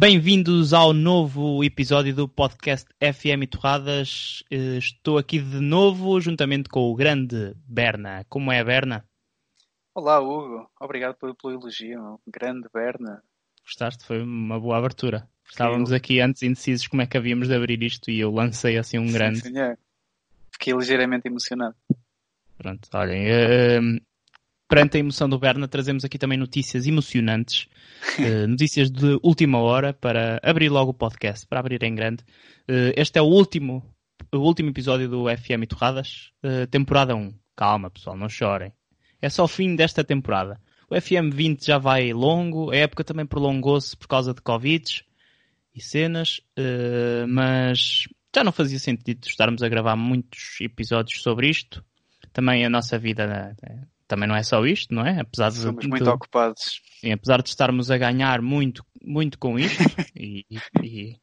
Bem-vindos ao novo episódio do podcast FM Torradas. Eh, Estou aqui de novo juntamente com o grande Berna. Como é, Berna? Olá, Hugo. Obrigado pelo, pelo elogio. meu. Grande Berna. Gostaste? Foi uma boa abertura. Estávamos aqui antes indecisos como é que havíamos de abrir isto e eu lancei assim um grande. Sim, senhor. Fiquei ligeiramente emocionado. Pronto, olhem. Perante a emoção do Berna, trazemos aqui também notícias emocionantes, eh, notícias de última hora para abrir logo o podcast, para abrir em grande. Eh, este é o último, o último episódio do FM Torradas, eh, temporada 1. Calma, pessoal, não chorem. É só o fim desta temporada. O FM 20 já vai longo, a época também prolongou-se por causa de Covid e cenas, mas já não fazia sentido estarmos a gravar muitos episódios sobre isto. Também a nossa vida eh, também não é só isto, não é? Apesar de, Somos de- muito ocupados. sim, apesar de estarmos a ganhar muito, muito com isto e, e- e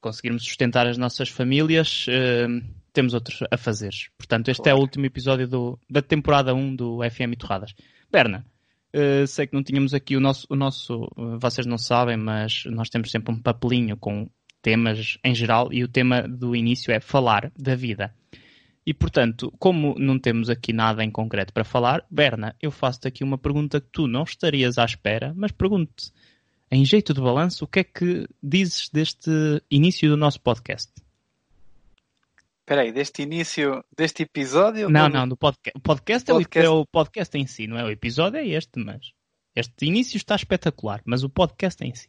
conseguirmos sustentar as nossas famílias, eh, temos outros a fazer. Portanto, este é o Claro. último episódio do- da temporada 1 do FM Torradas. Berna, eh, sei que não tínhamos aqui o nosso, o nosso, eh, vocês não sabem, mas nós temos sempre um papelinho com temas em geral e o tema do início é falar da vida. E portanto, como não temos aqui nada em concreto para falar, Berna, eu faço-te aqui uma pergunta que tu não estarias à espera, mas pergunto-te, em jeito de balanço, o que é que dizes deste início do nosso podcast? Espera aí, deste início, deste episódio? Não, do- não, do podcast. O podcast, é o- Podcast. É, o, podcast em si, não é? O episódio é este, mas este início está espetacular, mas o podcast em si.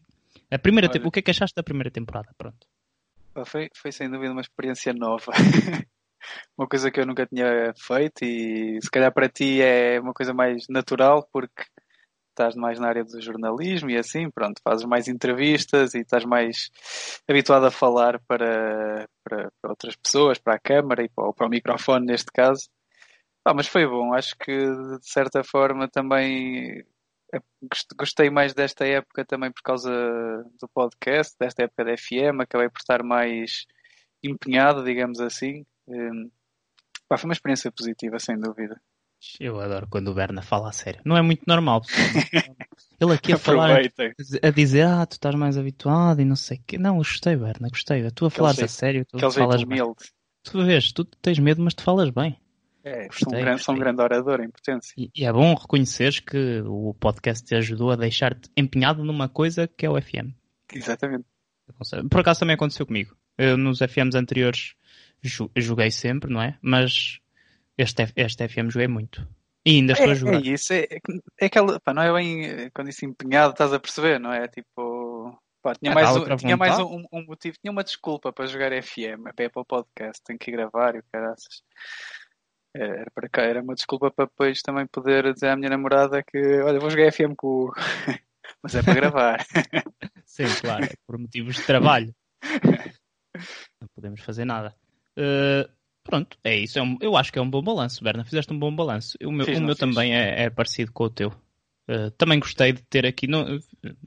A primeira Olha. te- O que é que achaste da primeira temporada? Pronto. Foi, foi sem dúvida uma experiência nova. uma coisa que eu nunca tinha feito e se calhar para ti é uma coisa mais natural porque estás mais na área do jornalismo e assim, pronto, fazes mais entrevistas e estás mais habituado a falar para, para, para outras pessoas, para a câmara e para, para o microfone neste caso. Pá, mas foi bom, acho que de certa forma também eh, gost- gostei mais desta época também por causa do podcast, desta época da FM, acabei por estar mais empenhado, digamos assim. Hum, pá, foi uma experiência positiva, sem dúvida. Eu adoro quando o Berna fala a sério. Não é muito normal. Ele aqui a falar, a dizer, ah, tu estás mais habituado e não sei o quê. Não, eu gostei, Berna, gostei. Tu a falares a sério, tu falas bem. humilde. Tu vês, tu tens medo, mas tu falas bem. É, Gostei, sou, um grande, sou um grande orador em potência. E, e é bom reconheceres que o podcast te ajudou a deixar-te empenhado numa coisa que é o FM. Exatamente. Por acaso também aconteceu comigo. Eu nos FMs anteriores joguei sempre, não é? Mas este, este FM joguei muito. E ainda estou É, a jogar. é isso, é, é aquela, pá, não é bem quando disse empenhado, estás a perceber, não é? Tipo, pá, tinha Ah, mais, um, tinha mais um, um motivo, tinha uma desculpa para jogar FM, até para o podcast, tenho que gravar e o caraças. Era, para cá, era uma desculpa para depois também poder dizer à minha namorada que, olha, vou jogar FM com o Hugo. Mas é para gravar. Sim, claro, é por motivos de trabalho. Não podemos fazer nada. Uh, pronto, é isso. É um- eu acho que é um bom balanço, Berna. Fizeste um bom balanço. O meu, Fiz, o meu também é, é parecido com o teu. Uh, também gostei de ter aqui. no-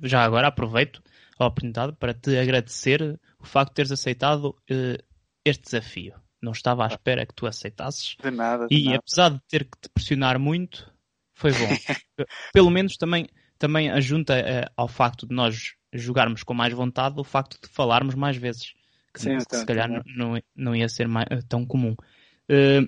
já agora aproveito a oportunidade para te agradecer o facto de teres aceitado uh, este desafio. Não estava à espera que tu aceitasses. De nada, de E nada. apesar de ter que te pressionar muito, foi bom. Pelo menos também, também ajunta eh, ao facto de nós jogarmos com mais vontade o facto de falarmos mais vezes. Que, Sim, que então, se calhar não, não, ia ser mais- eh, tão comum. Eh,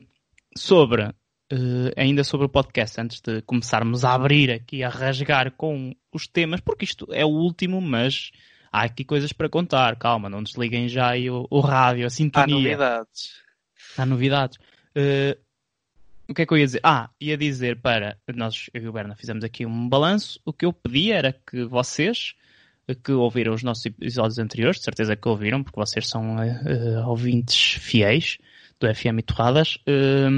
sobre, eh, ainda sobre o podcast, antes de começarmos a abrir aqui, a rasgar com os temas, porque isto é o último, mas há aqui coisas para contar. Calma, não desliguem já aí o, o rádio, a Há sintonia. novidades. Há novidades. Eh, o que é que eu ia dizer? Ah, ia dizer para nós, eu e o Berna, fizemos aqui um balanço. O que eu pedi era que vocês, que ouviram os nossos episódios anteriores, de certeza que ouviram, porque vocês são eh, ouvintes fiéis do FM Torradas, eh,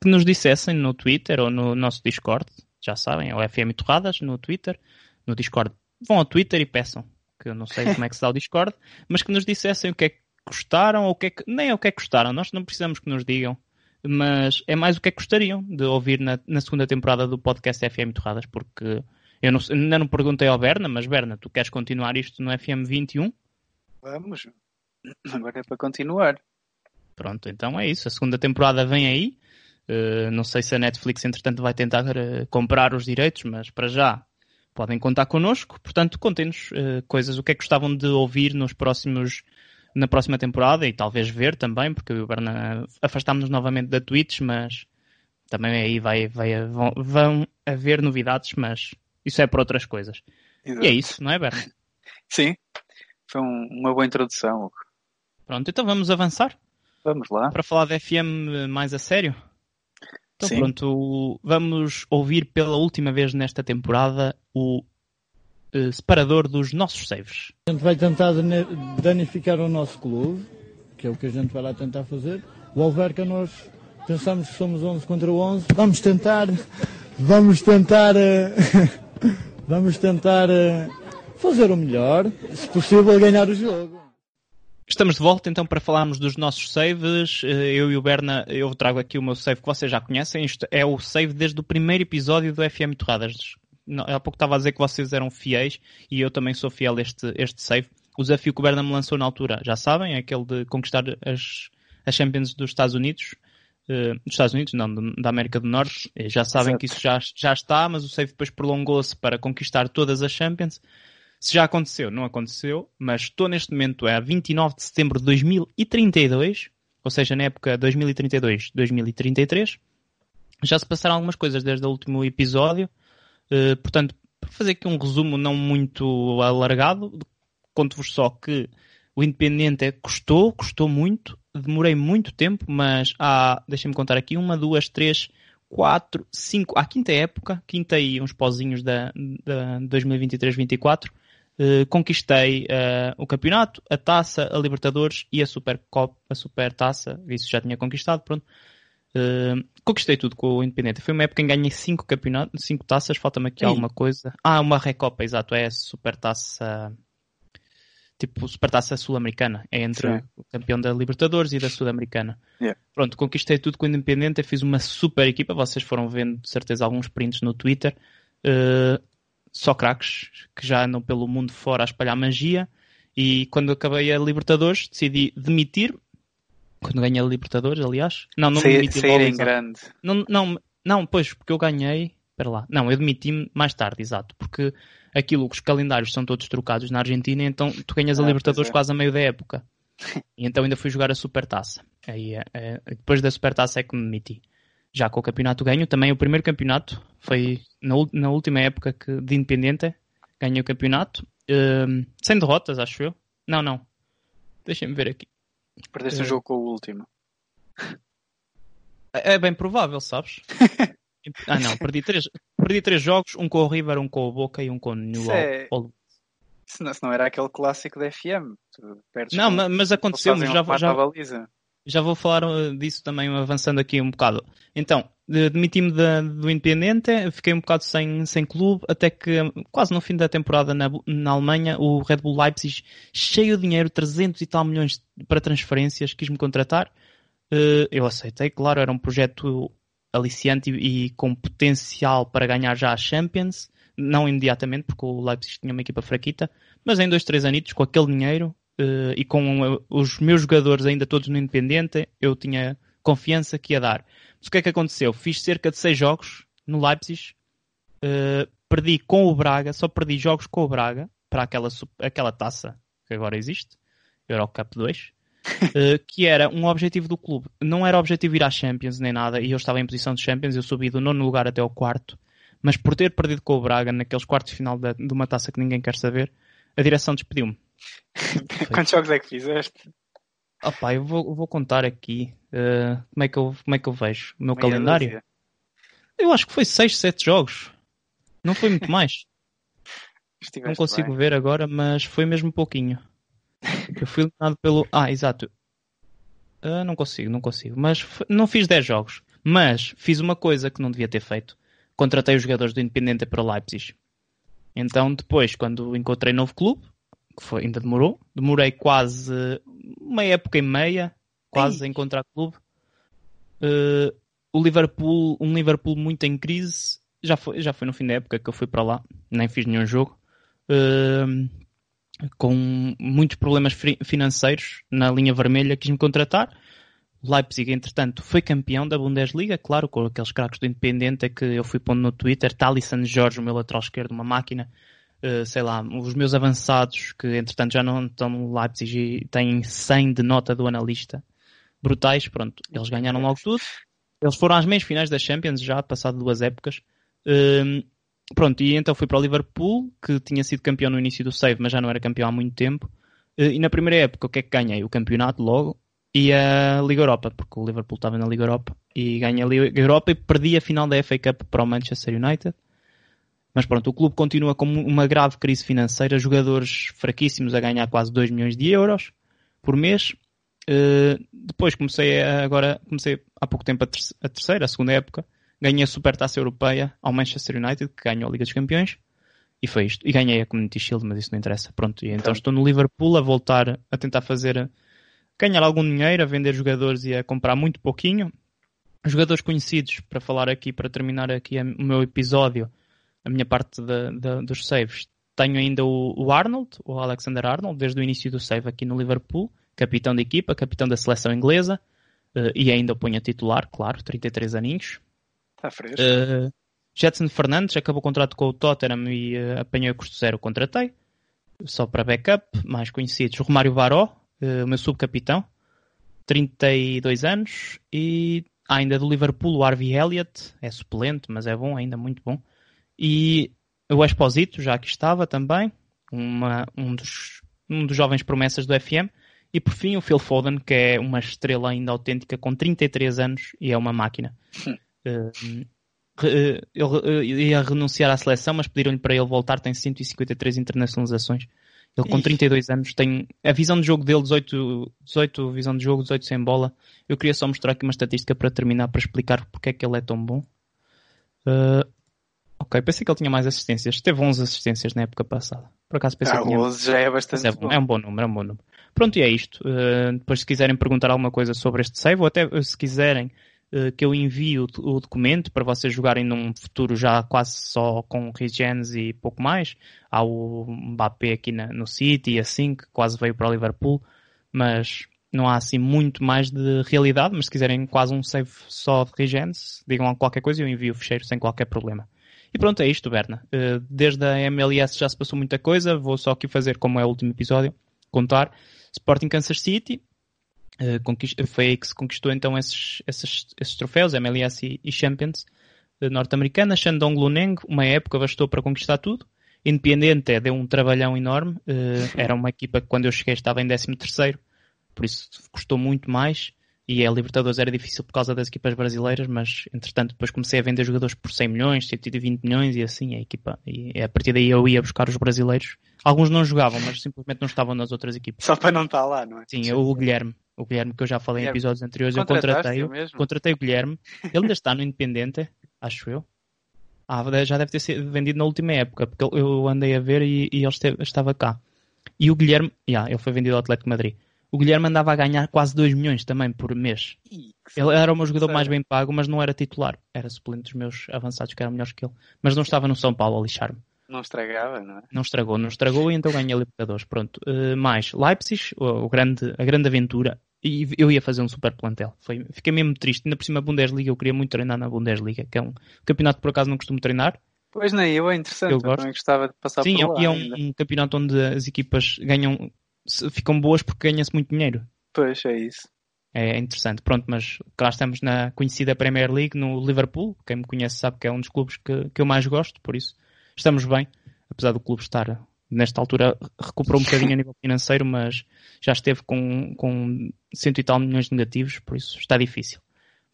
que nos dissessem no Twitter ou no nosso Discord, já sabem, é o FM Torradas no Twitter, no Discord. Vão ao Twitter e peçam, que eu não sei como é que se dá o Discord, mas que nos dissessem o que é que gostaram ou o que é que. Nem é o que é que gostaram, nós não precisamos que nos digam, mas é mais o que é que gostariam de ouvir na, na segunda temporada do podcast FM Torradas, porque eu não, ainda não perguntei ao Berna, mas Berna, tu queres continuar isto no FM 21? Vamos. Agora é para continuar. Pronto, então é isso. A segunda temporada vem aí. Uh, não sei se a Netflix, entretanto, vai tentar uh, comprar os direitos, mas para já podem contar connosco. Portanto, contem-nos uh, coisas, o que é que gostavam de ouvir nos próximos, na próxima temporada e talvez ver também, porque o Berna afastámos-nos novamente da Twitch, mas também aí vai, vai, vão, vão haver novidades, mas isso é para outras coisas. Exato. E é isso, não é, Berna? Sim, foi um, uma boa introdução. Pronto, então vamos avançar? Vamos lá. Para falar da FM mais a sério? Então Sim. pronto, vamos ouvir pela última vez nesta temporada o uh, separador dos nossos saves. A gente vai tentar danificar o nosso clube, que é o que a gente vai lá tentar fazer. O Alverca nós pensamos que somos 11 contra 11. Vamos tentar, vamos tentar, uh, vamos tentar uh, fazer o melhor, se possível ganhar o jogo. Estamos de volta então para falarmos dos nossos saves. Eh, eu e o Berna, eu trago aqui o meu save que vocês já conhecem. Isto é o save desde o primeiro episódio do FM Torradas. Há pouco estava a dizer que vocês eram fiéis e eu também sou fiel a este, este save. O desafio que o Berna me lançou na altura, já sabem, é aquele de conquistar as, as Champions dos Estados Unidos. Uh, dos Estados Unidos, não, da América do Norte. Já sabem Exato. que isso já, já está, mas o save depois prolongou-se para conquistar todas as Champions. Se já aconteceu, não aconteceu, mas estou neste momento a 29 de setembro de 2032, ou seja, na época 2032-2033. Já se passaram algumas coisas desde o último episódio, uh, portanto, para fazer aqui um resumo não muito alargado, conto-vos só que o Independente custou, custou muito, demorei muito tempo, mas há, deixem-me contar aqui, uma, duas, três, quatro, cinco, à quinta época, quinta e uns pozinhos da, da 2023-24, Uh, conquistei uh, o campeonato, a taça, a Libertadores e a Super Cop, a Super Taça, isso já tinha conquistado, pronto. Uh, conquistei tudo com o Independente. Foi uma época em que ganhei 5 campeonatos, 5 taças, falta-me aqui Ei. alguma coisa. Ah, uma Recopa, exato, é a Super Taça, tipo Super Taça Sul-Americana, é entre Sim. o campeão da Libertadores e da Sul-Americana. Yeah. Pronto, conquistei tudo com o Independente, fiz uma super equipa, vocês foram vendo de certeza alguns prints no Twitter. Uh, só craques que já andam pelo mundo fora a espalhar magia. E quando acabei a Libertadores, decidi demitir. Quando ganhei a Libertadores, aliás. Não, não sair, demiti sair em grande. Não, não, não, pois, porque eu ganhei. Espera lá. Não, eu demiti-me mais tarde, exato. Porque aquilo, os calendários são todos trocados na Argentina, então tu ganhas a ah, Libertadores é. quase a meio da época. E então ainda fui jogar a Supertaça. Aí, é, depois da Supertaça é que me demiti já com o campeonato ganho. Também o primeiro campeonato foi na, na última época que, de Independente. Ganhei o campeonato. Uh, sem derrotas, acho eu. Não, não. Deixem-me ver aqui. Perdeste uh, um jogo com o último. É, é bem provável, sabes? ah, não. Perdi três, perdi três jogos. Um com o River, um com o Boca e um com o New é... Se não, se não era aquele clássico da FM. não, mas, mas aconteceu-me. Já, já, já vou falar uh, disso também, avançando aqui um bocado. Então, demiti-me do Independente, fiquei um bocado sem, sem clube, até que quase no fim da temporada na, na Alemanha, o Red Bull Leipzig, cheio de dinheiro, 300 e tal milhões para transferências, quis-me contratar. Uh, eu aceitei, claro, era um projeto aliciante e, e com potencial para ganhar já a Champions, não imediatamente, porque o Leipzig tinha uma equipa fraquita, mas em dois, três anitos, com aquele dinheiro, uh, e com os meus jogadores ainda todos no Independente, eu tinha confiança que ia dar. Mas o que é que aconteceu? Fiz cerca de seis jogos no Leipzig, uh, perdi com o Braga, só perdi jogos com o Braga para aquela, aquela taça que agora existe, Eurocup 2. eh, que era um objetivo do clube. Não era objetivo ir à Champions nem nada, e eu estava em posição de Champions, eu subi do nono lugar até ao quarto, mas por ter perdido com o Braga naqueles quartos de final de, de uma taça que ninguém quer saber, a direção despediu-me. Quantos jogos é que fizeste? Opa, eu vou, vou contar aqui uh, como, é que eu, como é que eu vejo o meu Meia calendário. Dúzia. Eu acho que foi 6, 7 jogos. Não foi muito mais. não consigo bem. ver agora, mas foi mesmo pouquinho. Eu fui eliminado pelo. Ah, exato. Uh, não consigo, não consigo. Mas não fiz 10 jogos. Mas fiz uma coisa que não devia ter feito. Contratei os jogadores do Independente para o Leipzig. Então, depois, quando encontrei novo clube, que foi, ainda demorou. Demorei quase uma época e meia, quase, Sim. a encontrar clube. Uh, o Liverpool, um Liverpool muito em crise, já foi, já foi no fim da época que eu fui para lá, nem fiz nenhum jogo. Uh, com muitos problemas financeiros na linha vermelha, quis-me contratar. Leipzig, entretanto, foi campeão da Bundesliga, claro, com aqueles craques do Independente que eu fui pondo no Twitter. Talisson Jorge, o meu lateral esquerdo, uma máquina. Uh, sei lá, os meus avançados, que entretanto já não estão no Leipzig e têm 100 de nota do analista. Brutais, pronto. Eles ganharam logo tudo. Eles foram às meias finais da Champions já, passado duas épocas. Uh, pronto, e então fui para o Liverpool, que tinha sido campeão no início do save, mas já não era campeão há muito tempo. Uh, e na primeira época, o que é que ganhei? O campeonato logo e a Liga Europa, porque o Liverpool estava na Liga Europa e ganha a Liga Europa e perdi a final da FA Cup para o Manchester United. Mas pronto, o clube continua com uma grave crise financeira, jogadores fraquíssimos a ganhar quase 2 milhões de euros por mês. Uh, depois comecei a, agora, comecei há pouco tempo a terceira, a segunda época, ganhei a Supertaça Europeia ao Manchester United, que ganhou a Liga dos Campeões, e foi isto. E ganhei a Community Shield, mas isso não interessa. Pronto, e então estou no Liverpool a voltar a tentar fazer ganhar algum dinheiro a vender jogadores e a comprar muito pouquinho. Jogadores conhecidos, para falar aqui, para terminar aqui o meu episódio, a minha parte de, de, dos saves, tenho ainda o, o, Arnold, o Alexander Arnold, desde o início do save aqui no Liverpool, capitão de equipa, capitão da seleção inglesa, uh, e ainda o ponho a titular, claro, 33 aninhos. Está fresco. Uh, Jetson Fernandes acabou o contrato com o Tottenham e uh, apanhou o custo zero, contratei. Só para backup, mais conhecidos. Romário Varó, uh, o meu subcapitão, 32 anos, e ainda do Liverpool o Harvey Elliott, é suplente, mas é bom, ainda muito bom. E o Exposito, já aqui estava também, uma, um, dos, um dos jovens promessas do FM. E por fim o Phil Foden, que é uma estrela ainda autêntica, com 33 anos e é uma máquina. Uh, ele ia renunciar à seleção, mas pediram-lhe para ele voltar. Tem 153 internacionalizações. Ele com 32 anos tem a visão de jogo dele, 18, 18 visão de jogo, 18 sem bola. Eu queria só mostrar aqui uma estatística para terminar, para explicar porque é que ele é tão bom. Uh, ok, pensei que ele tinha mais assistências. Teve 11 assistências na época passada. Por acaso pensei ah, que tinha... 11 já é bastante é, bom. é um bom número, é um bom número. Pronto, e é isto. Uh, depois se quiserem perguntar alguma coisa sobre este save, ou até se quiserem que eu envie o, documento para vocês jogarem num futuro já quase só com regens e pouco mais. Há o Mbappé aqui na, no City e assim, que quase veio para o Liverpool, mas não há assim muito mais de realidade, mas se quiserem quase um save só de regens, digam qualquer coisa e eu envio o fecheiro sem qualquer problema. E pronto, é isto, Berna. Uh, desde a MLS já se passou muita coisa, vou só aqui fazer como é o último episódio, contar. Sporting Kansas City, uh, foi aí que se conquistou então esses, esses, esses troféus, MLS e, e Champions uh, norte-americana. Shandong Luneng, uma época bastou para conquistar tudo. Independente deu um trabalhão enorme. era uma equipa que quando eu cheguei estava em 13 terceiro, por isso custou muito mais e a Libertadores era difícil por causa das equipas brasileiras, mas entretanto depois comecei a vender jogadores por 100 milhões, 120 milhões e assim a equipa. E a partir daí eu ia buscar os brasileiros. Alguns não jogavam, mas simplesmente não estavam nas outras equipas. Só para não estar lá, não é? Sim, eu, o Guilherme. O Guilherme que eu já falei em episódios anteriores, eu contratei, contratei o Guilherme. Ele ainda está no Independente, acho eu. Ah, já deve ter sido vendido na última época, porque eu andei a ver e, e ele esteve, estava cá. E o Guilherme, yeah, ele foi vendido ao Atlético Madrid. O Guilherme andava a ganhar quase 2 milhões também por mês. Ele era o meu jogador mais bem pago, mas não era titular. Era suplente dos meus avançados que eram melhores que ele. Mas não estava no São Paulo a lixar-me. Não estragava, não é? Não estragou, não estragou e então ganhei Libertadores. Pronto. Uh, mais, Leipzig, o, o, grande, a grande aventura. E eu ia fazer um super plantel. Foi, fiquei mesmo triste. Ainda por cima, a Bundesliga, eu queria muito treinar na Bundesliga, que é um campeonato que por acaso não costumo treinar. Pois nem eu, é interessante. Eu, eu também gostava de passar Sim, por lá. Sim, é um, um campeonato onde as equipas ganham, ficam boas porque ganha-se muito dinheiro. Pois, é isso. É interessante. Pronto, mas cá estamos na conhecida Premier League, no Liverpool. Quem me conhece sabe que é um dos clubes que, que eu mais gosto, por isso estamos bem. Apesar do clube estar, nesta altura, recuperou um bocadinho a nível financeiro, mas já esteve com, com cento e tal milhões de negativos, por isso está difícil.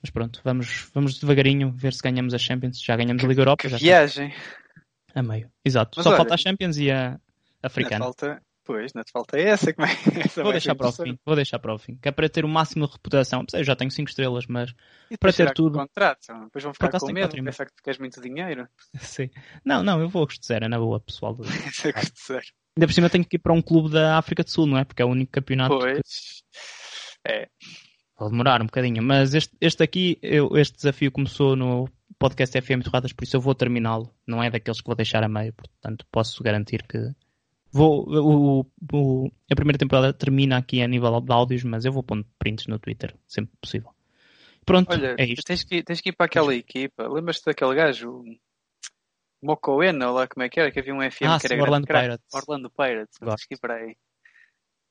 Mas pronto, vamos, vamos devagarinho ver se ganhamos a Champions. Já ganhamos a Liga Europa. Que já viagem! A meio, exato. Mas Só olha, falta a Champions e a Africana. Falta, Pois, não te falta essa, como é? Essa vou deixar para o fim, vou deixar para o fim. Que é para ter o máximo de reputação. Eu já tenho 5 estrelas, mas e para ter tudo. Contrato, depois vão ficar com medo, pensar que tu queres muito dinheiro. Sim. Não, não, eu vou a custo zero, é na boa, pessoal. Do... é custo zero. Ainda por cima tenho que ir para um clube da África do Sul, não é? Porque é o único campeonato. Pois. Que... É. Vou demorar um bocadinho, mas este, este aqui, eu, este desafio começou no podcast FM Torradas, por isso eu vou terminá-lo. Não é daqueles que vou deixar a meio, portanto posso garantir que Vou, o, o, a primeira temporada termina aqui a nível de áudios, mas eu vou pondo prints no Twitter, sempre possível. Pronto, Olha, é isto. Tens, que, tens que ir para aquela equipa. Lembras-te daquele gajo? Mocoena, lá como é que era? Que havia um FM ah, que era sim, Orlando grande. Pirates. Orlando Pirates. Gosto. Tens que ir para aí.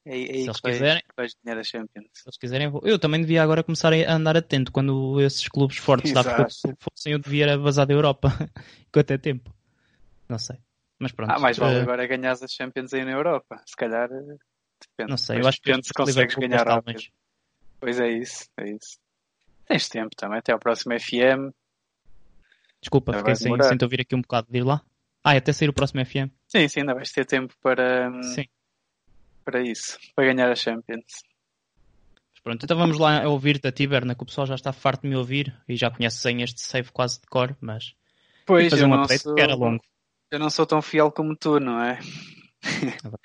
É, é Se eles quiserem. vais ganhar a Champions. Se eles quiserem. Eu também devia agora começar a andar atento quando esses clubes fortes da África fossem, eu devia vazar da Europa. Enquanto é tempo. Não sei. Mas pronto. Ah, mais vale eh, agora ganhar as Champions aí na Europa. Se calhar, eh, depende. Não sei, eu acho que depende se consegues Liverpool ganhar rápido. Pois é isso, é isso. Tens tempo também, até ao próximo FM. Desculpa, fiquei sem, sem te ouvir aqui um bocado de ir lá. Ah, e até sair o próximo FM. Sim, sim, ainda vais ter tempo para, hum, Sim. para isso, para ganhar a Champions. Mas pronto, então vamos lá ouvir-te a ti, Berna, que o pessoal já está farto de me ouvir e já conhece sem este save quase de cor, mas Pois, fazer eu um update sou, que era longo. Eu não sou tão fiel como tu, não é?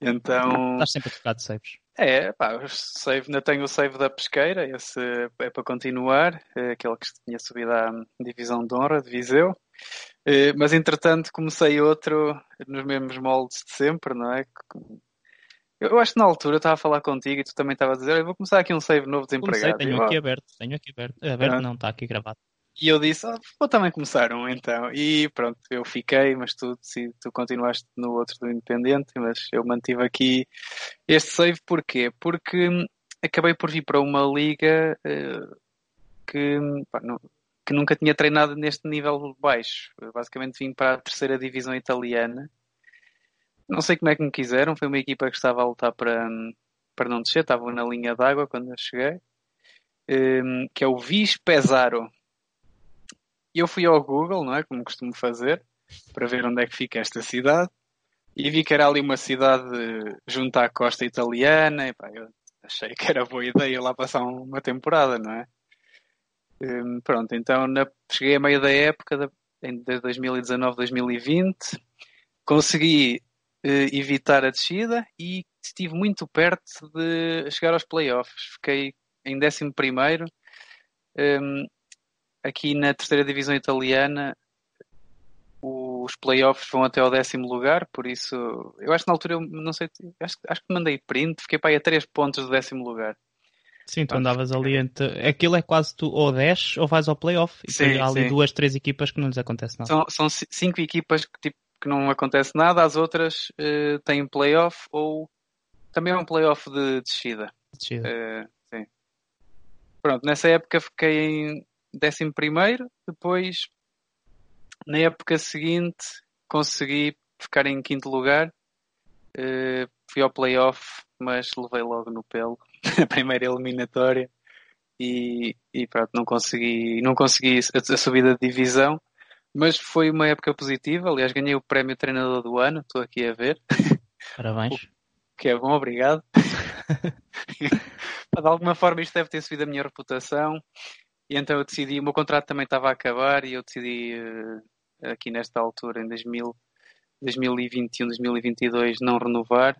então, Estás sempre a trocar de saves. é, pá, o save, ainda tenho o save da pesqueira, esse é para continuar, é aquele que tinha subido à divisão de honra de Viseu. Eh, Mas entretanto comecei outro nos mesmos moldes de sempre, não é? Eu acho que na altura eu estava a falar contigo e tu também estavas a dizer, "Eu vou começar aqui um save novo Comecei, desempregado. tenho E eu, aqui "Ah, aberto, tenho aqui aberto. Aberto Ah. não, está aqui gravado. E eu disse, "Ah, vou também começar um então. E pronto, eu fiquei, mas tu, tu continuaste no outro do Independente, mas eu mantive aqui este save porquê? Porque hum, acabei por vir para uma liga eh, que, pá, não- que nunca tinha treinado neste nível baixo. Eu basicamente vim para a terceira divisão italiana. Não sei como é que me quiseram, foi uma equipa que estava a lutar para, hum, para não descer, estavam na linha d'água quando eu cheguei. Hum, que é o Vis Pesaro. E eu fui ao Google, não é? Como costumo fazer, para ver onde é que fica esta cidade. E vi que era ali uma cidade junto à costa italiana. E, pá, eu achei que era boa ideia lá passar um- uma temporada, não é? Hum, pronto, então na- cheguei a meio da época, da, em, de 2019, 2020. Consegui eh, evitar a descida e estive muito perto de chegar aos playoffs. Fiquei em 11 primeiro. Hum, aqui na terceira divisão italiana os playoffs vão até ao décimo lugar, por isso eu acho que na altura eu não sei, acho, acho que mandei print, fiquei para aí a 3 pontos do décimo lugar. Sim, tu andavas ali entre. Aquilo é quase tu ou 10 ou vais ao playoff. E Sim, há ali sim. duas, três equipas que não lhes acontece nada. São, são ci- cinco equipas que, tipo, que não acontece nada, as outras eh, têm playoff ou também é um playoff de descida. Descida. Eh, sim. Pronto, nessa época fiquei em décimo primeiro, depois na época seguinte consegui ficar em quinto lugar, Eh, fui ao playoff, mas levei logo no pelo na primeira eliminatória e, e pronto, não consegui, não consegui a, a subida de divisão, mas foi uma época positiva, aliás ganhei o prémio treinador do ano, estou aqui a ver, Parabéns. que é bom, obrigado. de alguma forma isto deve ter subido a minha reputação e então eu decidi, o meu contrato também estava a acabar e eu decidi eh, aqui nesta altura, em 2000, 2021, 2022, não renovar.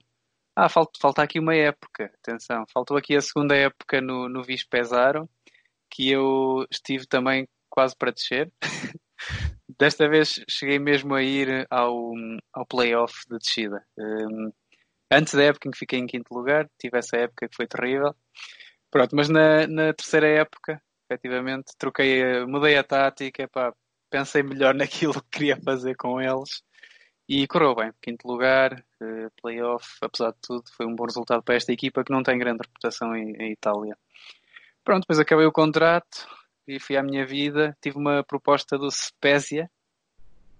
Ah, falta, falta aqui uma época, atenção, faltou aqui a segunda época no, no Vis Pesaro, que eu estive também quase para descer. Desta vez cheguei mesmo a ir ao, ao playoff de descida. Um, antes da época em que fiquei em quinto lugar, tive essa época que foi terrível. Pronto, mas na, na terceira época, efetivamente, troquei, mudei a tática, pensei melhor naquilo que queria fazer com eles e correu bem. Quinto lugar, eh, playoff, apesar de tudo, foi um bom resultado para esta equipa que não tem grande reputação em, em Itália. Pronto, depois acabei o contrato e fui à minha vida. Tive uma proposta do Spezia,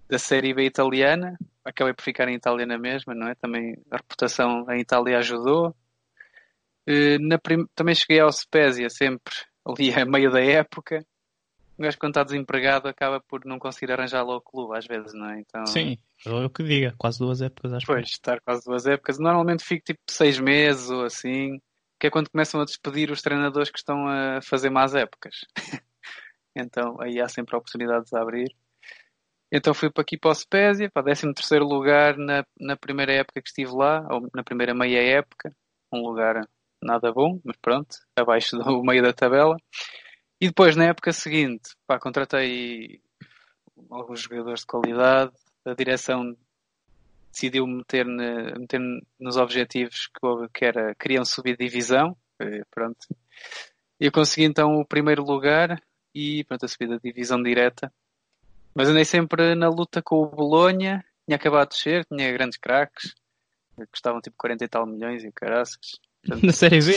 da Série B italiana. Acabei por ficar em Itália na mesma, não é? Também a reputação em Itália ajudou. Eh, na prim- Também cheguei ao Spezia sempre ali a meio da época. Um gajo quando está desempregado acaba por não conseguir arranjar logo o clube, às vezes, não é? Então, Sim, eu o que diga, quase duas épocas acho Pois, estar quase duas épocas. Normalmente fico tipo seis meses ou assim, que é quando começam a despedir os treinadores que estão a fazer más épocas. então aí há sempre oportunidades a abrir. Então fui para aqui para o Spezia, para 13 terceiro lugar na, na primeira época que estive lá, ou na primeira meia época, um lugar nada bom, mas pronto, abaixo do meio da tabela. E depois na época seguinte, pá, contratei alguns jogadores de qualidade, a direção decidiu meter, ne, meter nos objetivos que, que era queriam subir divisão. E, pronto. Eu consegui então o primeiro lugar e pronto, a subida da divisão direta. Mas andei sempre na luta com o Bolonha, tinha acabado de descer, tinha grandes craques, custavam tipo 40 e tal milhões e caraças. Na Série B?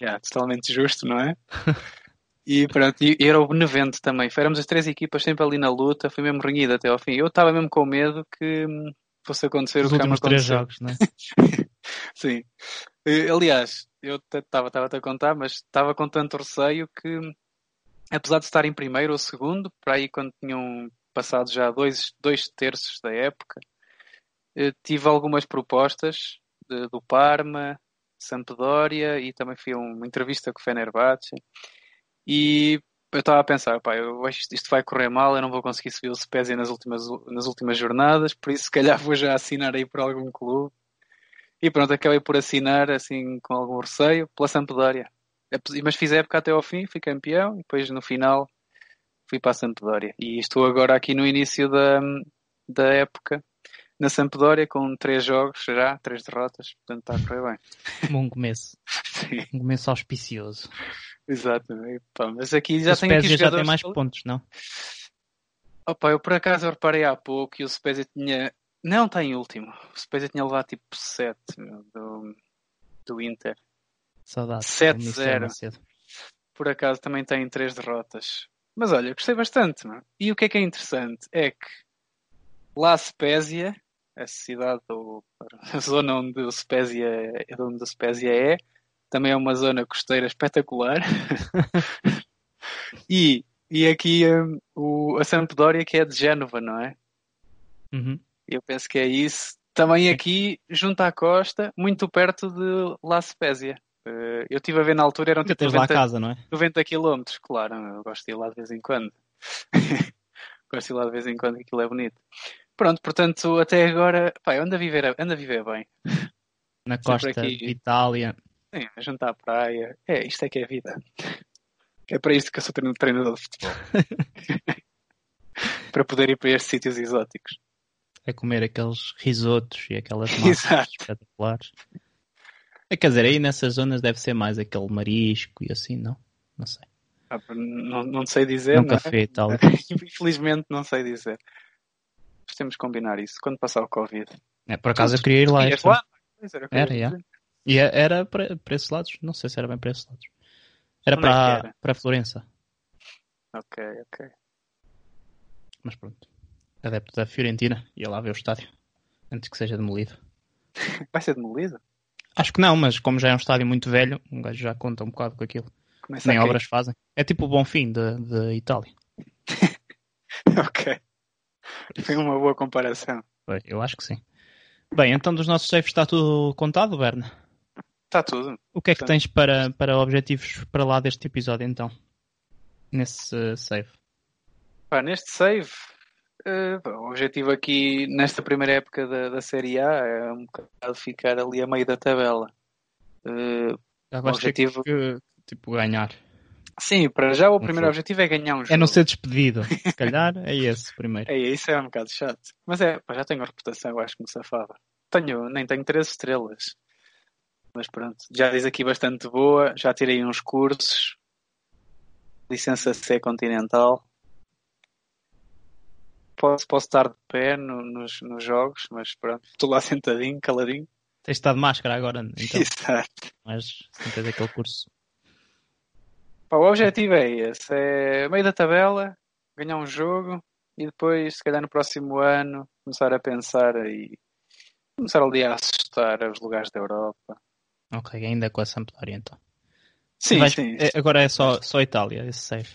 Yeah, totalmente justo, não é? E pronto, e era o Benevento também. Éramos as três equipas sempre ali na luta, foi mesmo renhido até ao fim. Eu estava mesmo com medo que hum, fosse acontecer Os o que últimos três jogos, não é? Sim. Eh, Aliás, eu estava a contar, mas estava com tanto receio que, apesar de estar em primeiro ou segundo, para aí quando tinham passado já dois, dois terços da época, eh, tive algumas propostas de- do Parma, Sampdoria e também fui a uma entrevista com o Fenerbahçe. E eu estava a pensar, pá, eu acho que isto vai correr mal, eu não vou conseguir subir o Spezia nas últimas, nas últimas jornadas, por isso se calhar vou já assinar aí por algum clube. E pronto, acabei por assinar assim com algum receio pela Sampdoria. É Mas fiz a época até ao fim, fui campeão e depois no final fui para a Sampdoria. E estou agora aqui no início da, da época na Sampdoria com três jogos já, três derrotas, portanto está a correr bem. Bom começo. Sim, Um começo auspicioso. exato. Pá, mas aqui já tenho aqui já tem mais pontos, não? Opa, eu por acaso reparei há pouco que o Spezia tinha. Não, está em último. O Spezia tinha levado tipo 7 do, do Inter. Saudades. 7-0. do Mister Macedo. Por acaso também tem 3 derrotas. Mas olha, gostei bastante. É? E o que é que é interessante é que La Spezia, essa cidade, ou a zona onde o Spezia, é- onde o Spezia é, também é uma zona costeira espetacular. e, e aqui hum, o, a Sampdoria que é de Génova, não é? Uhum. Eu penso que é isso. Também aqui, junto à costa, muito perto de La Spezia. Eh, eu estive a ver na altura, eram tipo tens lá a 90, casa, não é? 90 quilómetros, claro. Eu gosto de ir lá de vez em quando. gosto de ir lá de vez em quando, aquilo é bonito. Pronto, portanto, até agora, pá, eu ando a viver, ando a viver bem. Na costa aqui. de Itália. Sim, junto à praia. É, isto é que é vida. É para isto que eu sou treinador de futebol. para poder ir para estes sítios exóticos. a comer aqueles risotos e aquelas massas espetaculares. É, quer dizer, aí nessas zonas deve ser mais aquele marisco e assim, não? Não sei. Ah, Não, não sei dizer. Não não é? café e tal. Infelizmente não sei dizer. Temos que combinar isso quando passar o Covid. É, por acaso eu queria ir lá. Este lá? Era, eu Era. E é- era para, para esses lados? Não sei se era bem para esses lados. Era Onde é para, era? para Florença. Ok, ok. Mas pronto. Adepto da Fiorentina. Ia lá ver o estádio. Antes que seja demolido. Vai ser demolido? Acho que não, mas como já é um estádio muito velho, um gajo já conta um bocado com aquilo. Começa Nem obras fazem. É tipo o bom fim de Itália. ok. Foi uma boa comparação. Eu acho que sim. Bem, então dos nossos saves está tudo contado, Berna? Está tudo. O que é que tens para, para objetivos para lá deste episódio então? Nesse uh, save. Pá, neste save, eh, pá, o objetivo aqui nesta primeira época da, da Série A é um bocado ficar ali a meio da tabela. Eh, vais ter objetivo- que tipo, ganhar. Sim, para já o primeiro objetivo é ganhar um jogo. É não ser despedido. Se calhar é esse primeiro. É, isso é um bocado chato. Mas é, já tenho a reputação, eu acho que me safava. Tenho, nem tenho três estrelas. Mas pronto, já diz aqui bastante boa, já tirei uns cursos. Licença C continental. Posso, posso estar de pé no- nos, nos jogos, mas pronto, estou lá sentadinho, caladinho. Tens estado de máscara agora, então. Exato. Mas não tens aquele curso. Pá, o objetivo é esse, é meio da tabela, ganhar um jogo e depois, se calhar no próximo ano, começar a pensar e começar ali a assustar os lugares da Europa. Ok, ainda com a Sampdoria então. Sim, Vais- sim. é- agora é só, só Itália, esse save.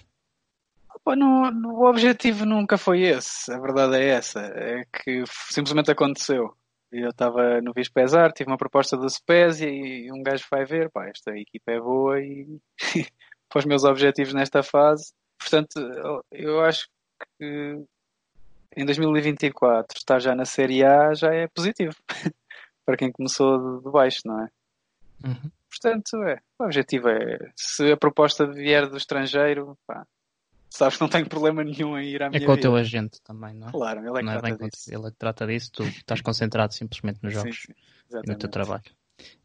Não- não- o objetivo nunca foi esse, a verdade é essa, é que simplesmente aconteceu. Eu estava no Vispesar, tive uma proposta do Spezia e um gajo vai ver, pá, esta equipa é boa e para os meus objetivos nesta fase. Portanto, eu- acho que em 2024 estar já na Série A já é positivo para quem começou de- baixo, não é? Uhum. Portanto, é, o objetivo é, se a proposta vier do estrangeiro, pá, Sabes que não tenho problema nenhum em ir à É minha com o vida. teu agente também, não é? Claro, ele é que não é trata bem disso. ele é que trata disso, tu estás concentrado simplesmente nos Sim, jogos sim, e no teu trabalho.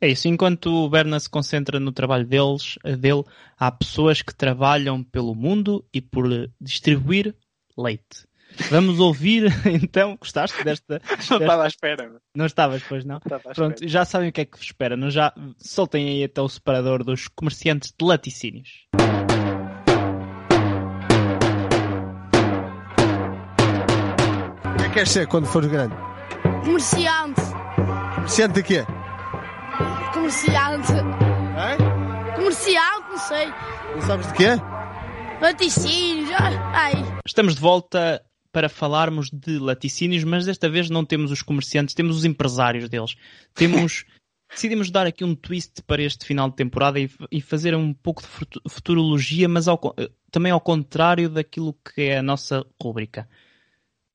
É isso, enquanto o Berna se concentra no trabalho deles, dele, há pessoas que trabalham pelo mundo e por eh, distribuir leite. Vamos ouvir, então, gostaste desta? Não estava à espera. Não estavas, pois não? Não estava à Pronto, já sabem o que é que vos espera, não já? Soltem aí até o separador dos comerciantes de laticínios. O que é que queres ser quando fores grande? Comerciante. Comerciante de quê? Comerciante. Hã? Comerciante, não sei. Não sabes de quê? Laticínios. Ai. Estamos de volta para falarmos de laticínios, mas desta vez não temos os comerciantes, temos os empresários deles. Temos. Decidimos dar aqui um twist para este final de temporada e, e fazer um pouco de futu- futurologia, mas ao eh, também ao contrário daquilo que é a nossa rúbrica.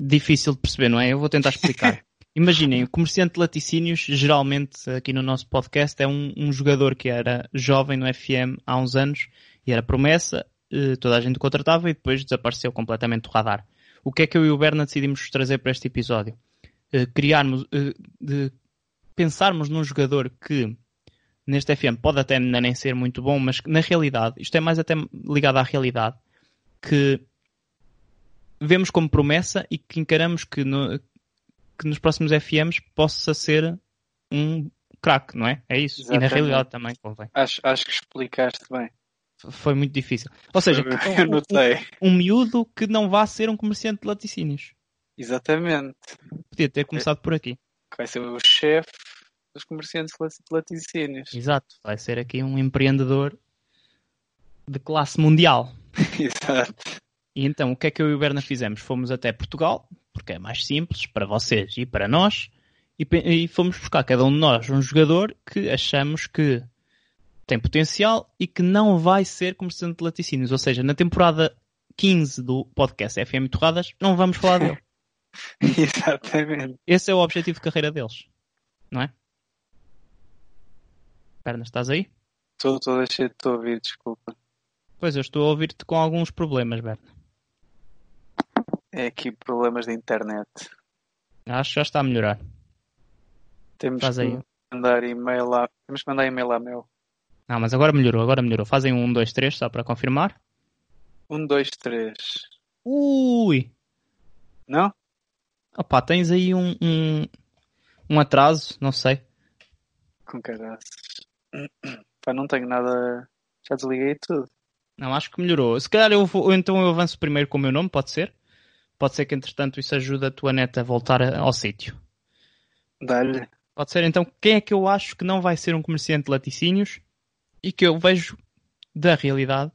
Difícil de perceber, não é? Eu vou tentar explicar. Imaginem, o comerciante de laticínios, geralmente aqui no nosso podcast, é um, um jogador que era jovem no FM há uns anos e era promessa, eh, toda a gente o contratava e depois desapareceu completamente do radar. O que é que eu e o Berna decidimos trazer para este episódio? Eh, criarmos, eh, pensarmos num jogador que neste FM pode até nem ser muito bom, mas na realidade, isto é mais até ligado à realidade, que vemos como promessa e que encaramos que, no- que nos próximos FMs possa ser um craque, não é? É isso. E na Exatamente. realidade também convém. Acho, acho que explicaste bem. Foi muito difícil. Ou seja, eu notei. um, um miúdo que não vá ser um comerciante de laticínios. Exatamente. Podia ter começado por aqui. Que vai ser o chefe dos comerciantes de laticínios. Exato. Vai ser aqui um empreendedor de classe mundial. Exato. E então, o que é que eu e o Berna fizemos? Fomos até Portugal, porque é mais simples para vocês e para nós, e, e fomos buscar cada um de nós um jogador que achamos que tem potencial e que não vai ser comerciante de laticínios. Ou seja, na temporada 15 do podcast FM Torradas, não vamos falar dele. Exatamente. Esse é o objetivo de carreira deles, não é? Berna, estás aí? Estou estou a de te ouvir, desculpa. Pois, eu estou a ouvir-te com alguns problemas, Berna. É aqui problemas de internet. Acho que já está a melhorar. Temos Faz aí. que mandar e-mail lá. Temos que mandar e-mail à Mel. Não, mas agora melhorou, agora melhorou. Fazem um, dois, três, só para confirmar. Um, dois, três. Ui! Não? Opa, tens aí um, um, um atraso, não sei. Com caraças. Pá, não tenho nada. Já desliguei tudo. Não, acho que melhorou. Se calhar eu vou, então eu avanço primeiro com o meu nome, pode ser? Pode ser que entretanto isso ajude a tua neta a voltar ao sítio. Dá-lhe. Pode ser então quem é que eu acho que não vai ser um comerciante de laticínios e que eu vejo da realidade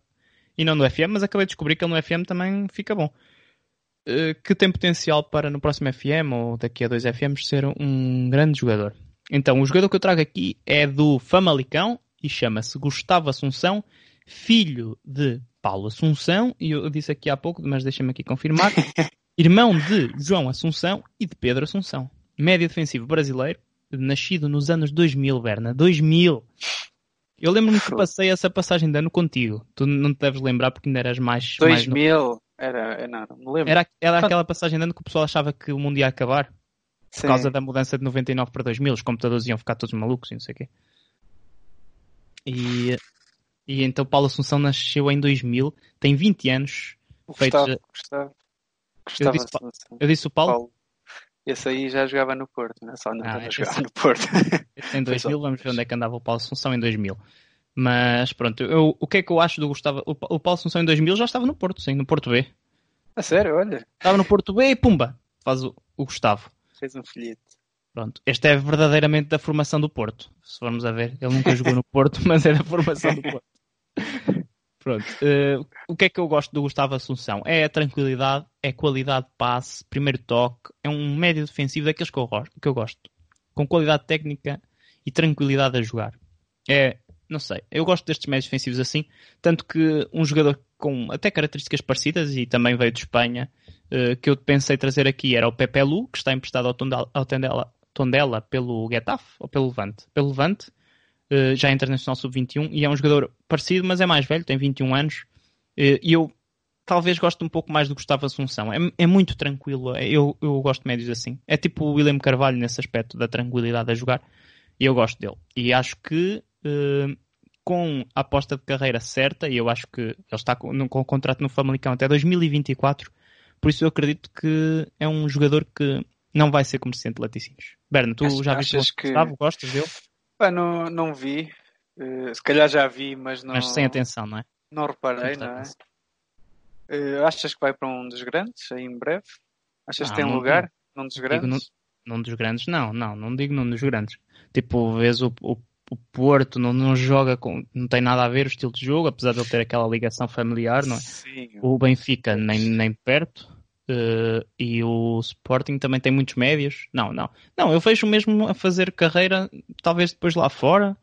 e não do FM, mas acabei de descobrir que ele no FM também fica bom. Eh, Que tem potencial para no próximo FM ou daqui a dois FMs ser um grande jogador. Então, o jogador que eu trago aqui é do Famalicão e chama-se Gustavo Assunção, filho de Paulo Assunção, e eu disse aqui há pouco, mas deixa-me aqui confirmar, irmão de João Assunção e de Pedro Assunção. Médio defensivo brasileiro, nascido nos anos 2000, Berna. 2000! Eu lembro-me que passei essa passagem de ano contigo. Tu não te deves lembrar porque ainda eras mais. mais novo. 2000. Era. é, Não, não me lembro. Era, era aquela passagem de ano que o pessoal achava que o mundo ia acabar por Sim. causa da mudança de 99 para 2000. Os computadores iam ficar todos malucos e não sei o quê. E, e então Paulo Assunção nasceu em 2000, tem 20 anos. Gustavo. a- Gustavo. Gustavo disse pa- Assunção. Eu disse o Paulo, Paulo. Esse aí já jogava no Porto, não é só não Ah, estava a esse- no Porto. Esse em Foi só- 2000, vamos ver onde é que andava o Paulo Assunção em 2000. Mas pronto, eu, o que é que eu acho do Gustavo? O, o Paulo Assunção em 2000 já estava no Porto, sim, no Porto B. a sério, olha, Estava no Porto B e pumba, faz o, o Gustavo. fez um filhito. Pronto, este é verdadeiramente da formação do Porto. Se formos a ver, ele nunca jogou no Porto, mas é da formação do Porto. Pronto, eh, o que é que eu gosto do Gustavo Assunção? É a tranquilidade, é qualidade de passe, primeiro toque, é um médio defensivo daqueles que eu, que eu gosto. Com qualidade técnica e tranquilidade a jogar. É, não sei, eu gosto destes médios defensivos assim, tanto que um jogador com até características parecidas e também veio de Espanha, eh, que eu pensei trazer aqui era o Pepe Lu, que está emprestado ao Tondela, ao Tondela, pelo Getafe ou pelo Levante? Pelo Levante, já é internacional sub-21 e é um jogador parecido, mas é mais velho, tem 21 anos. Eh, E eu talvez goste um pouco mais do Gustavo Assunção. É, é muito tranquilo. É- Eu, eu gosto de médios assim. É tipo o William Carvalho nesse aspecto da tranquilidade a jogar. E eu gosto dele. E acho que eh, com a aposta de carreira certa, e eu acho que ele está com, no- com o contrato no Famalicão até 2024, por isso eu acredito que é um jogador que não vai ser comerciante de laticínios. Berna, tu já viste o achas que- Gustavo? Gostas dele? Pá, não, não vi. Eh, se calhar já vi, mas não, Mas sem atenção, não é? não reparei, Sem não é? Eh, achas que vai para um dos grandes aí em breve? Achas Ah, que tem não- lugar num dos digo grandes? Num dos grandes, não, não, não digo num dos grandes. Tipo, vês o, o, o Porto não, não joga com. não tem nada a ver o estilo de jogo, apesar de ele ter aquela ligação familiar, não é? Sim. O Benfica nem, nem perto. Eh, e o Sporting também tem muitos médios. Não, não. Não, eu vejo mesmo a fazer carreira, talvez depois lá fora.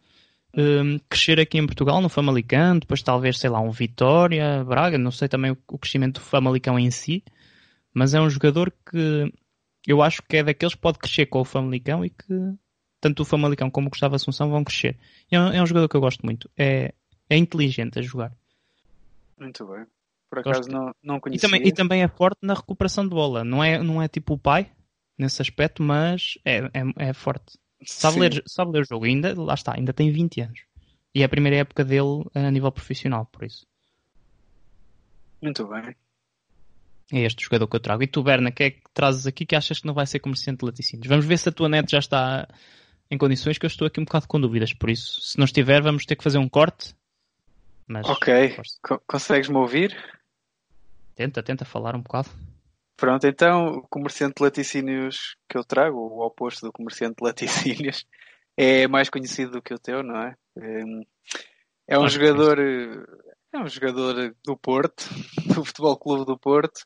eh, crescer aqui em Portugal, no Famalicão, depois talvez, sei lá, um Vitória, Braga, não sei também o, o crescimento do Famalicão em si, mas é um jogador que eu acho que é daqueles que pode crescer com o Famalicão e que tanto o Famalicão como o Gustavo Assunção vão crescer. É um, é um jogador que eu gosto muito. É, é inteligente a jogar. Muito bem. Por acaso não, não E conhecia. também, e também é forte na recuperação de bola. Não é, não é tipo o pai nesse aspecto, mas é, é, é forte. Sabe Sim. ler, sabe ler o jogo. E ainda, lá está, ainda tem 20 anos. E é a primeira época dele a nível profissional, por isso. Muito bem. É este o jogador que eu trago. E tu, Berna, que é que trazes aqui que achas que não vai ser comerciante de laticínios? Vamos ver se a tua net já está em condições, que eu estou aqui um bocado com dúvidas. Por isso, se não estiver, vamos ter que fazer um corte. Mas Ok. Consegues-me ouvir? Tenta, tenta falar um bocado. Pronto, então o comerciante de laticínios que eu trago, o oposto do comerciante de laticínios, é mais conhecido do que o teu, não é? Hum, É um jogador, é um jogador do Porto, do Futebol Clube do Porto,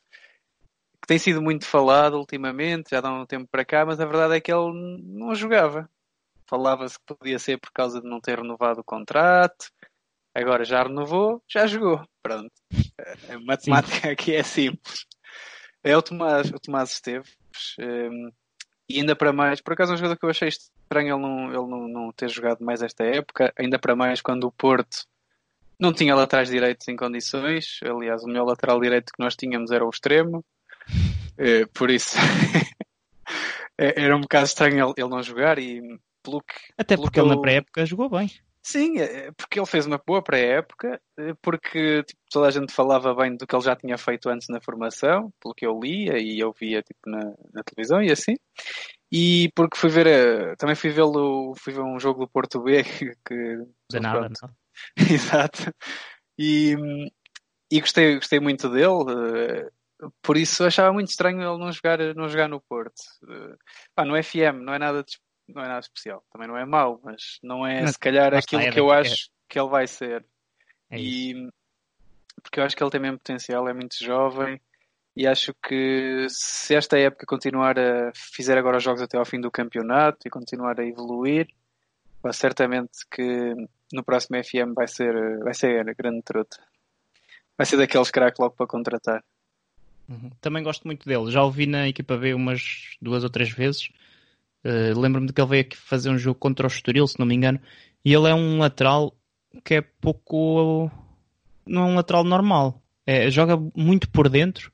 que tem sido muito falado ultimamente, já dá um tempo para cá, mas a verdade é que ele não jogava. Falava-se que podia ser por causa de não ter renovado o contrato, agora já renovou, já jogou. Pronto. A matemática aqui é simples. É o Tomás, o Tomás Esteves. hum, e ainda para mais, por acaso é um jogador que eu achei estranho ele não, ele não, não ter jogado mais esta época, ainda para mais quando o Porto não tinha laterais direitos em condições. Aliás, o melhor lateral direito que nós tínhamos era o extremo. Eh, por isso é- era um bocado estranho ele, ele não jogar e pelo que Até Pelo porque que ele eu- na pré-época jogou bem. Sim, é porque ele fez uma boa pré-época, eh, porque tipo, toda a gente falava bem do que ele já tinha feito antes na formação, pelo que eu lia e eu via tipo, na, na televisão e assim. E porque fui ver, também fui vê-lo, fui ver um jogo do Porto B que, De nada, pronto, não. Exato. E, e gostei, gostei muito dele. eh, Por isso achava muito estranho ele não jogar, não jogar no Porto. Eh, Pá, no FM não é nada de- não é nada especial. Também não é mau, mas não é Mas, se calhar aquilo é que eu daqui- acho que ele vai ser. É. E porque eu acho que ele tem mesmo potencial, é muito jovem e acho que se esta época continuar a fizer agora os jogos até ao fim do campeonato e continuar a evoluir, certamente que no próximo FM vai ser vai ser grande truta. Vai ser daqueles craques logo para contratar. Uhum. Também gosto muito dele. Já o vi na equipa B umas duas ou três vezes. Uh, Lembro-me de que ele veio aqui fazer um jogo contra o Estoril, se não me engano. E ele é um lateral que é pouco. Não é um lateral normal. É, joga muito por dentro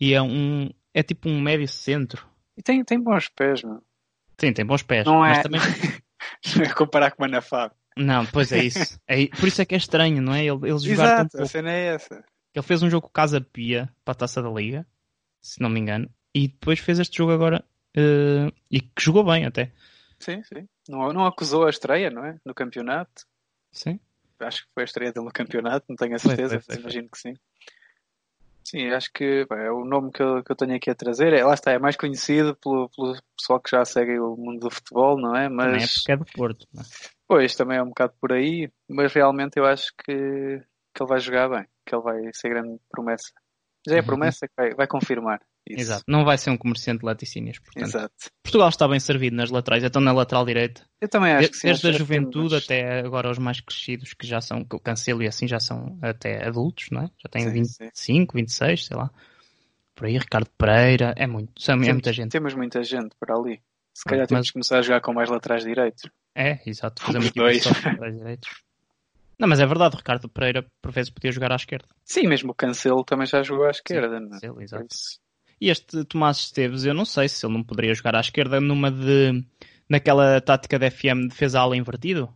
e é um. É tipo um médio centro. E tem, tem bons pés, meu. Sim, tem bons pés. Não é, também. não é comparar com o Manafá. Não, pois é isso. É, por isso é que é estranho, não é? Ele, ele jogar tão Exato, a pouco. cena é essa. Ele fez um jogo com Casa Pia para a taça da Liga, se não me engano, e depois fez este jogo agora eh, e que jogou bem até. Sim, sim. Não, não acusou a estreia, não é? No campeonato. Sim. Acho que foi a estreia dele no campeonato, não tenho a Foi, certeza, foi, foi, mas imagino que sim. Sim, acho que pá, é o nome que eu, que eu tenho aqui a trazer. É, lá está, é mais conhecido pelo, pelo pessoal que já segue o mundo do futebol, não é? É Mas, porque é do Porto. não é? pois, também é um bocado por aí. Mas realmente eu acho que, que ele vai jogar bem, que ele vai ser grande promessa. Já é Uhum. promessa que vai, vai confirmar isso. Exato. Não vai ser um comerciante de laticínios. Portanto. Exato. Portugal está bem servido nas laterais, então na lateral direita. Eu também acho que sim. Desde a juventude temos- até agora os mais crescidos, que já são, que o Cancelo e assim já são até adultos, não é? Já têm Sim, 25, 26, sei lá. Por aí, Ricardo Pereira, é muito, são, é Temos- muita gente. Temos muita gente por ali. Se calhar temos mas- que começar a jogar com mais laterais direitos. É, exato. Fazer uma Os equipa dois. laterais direitos. Não, mas é verdade, o Ricardo Pereira por vezes podia jogar à esquerda. Sim, mesmo o Cancelo também já jogou à esquerda, é? Sim, exato. Por isso- E este Tomás Esteves, eu não sei se ele não poderia jogar à esquerda numa de. naquela tática de FM de defesa ala invertido,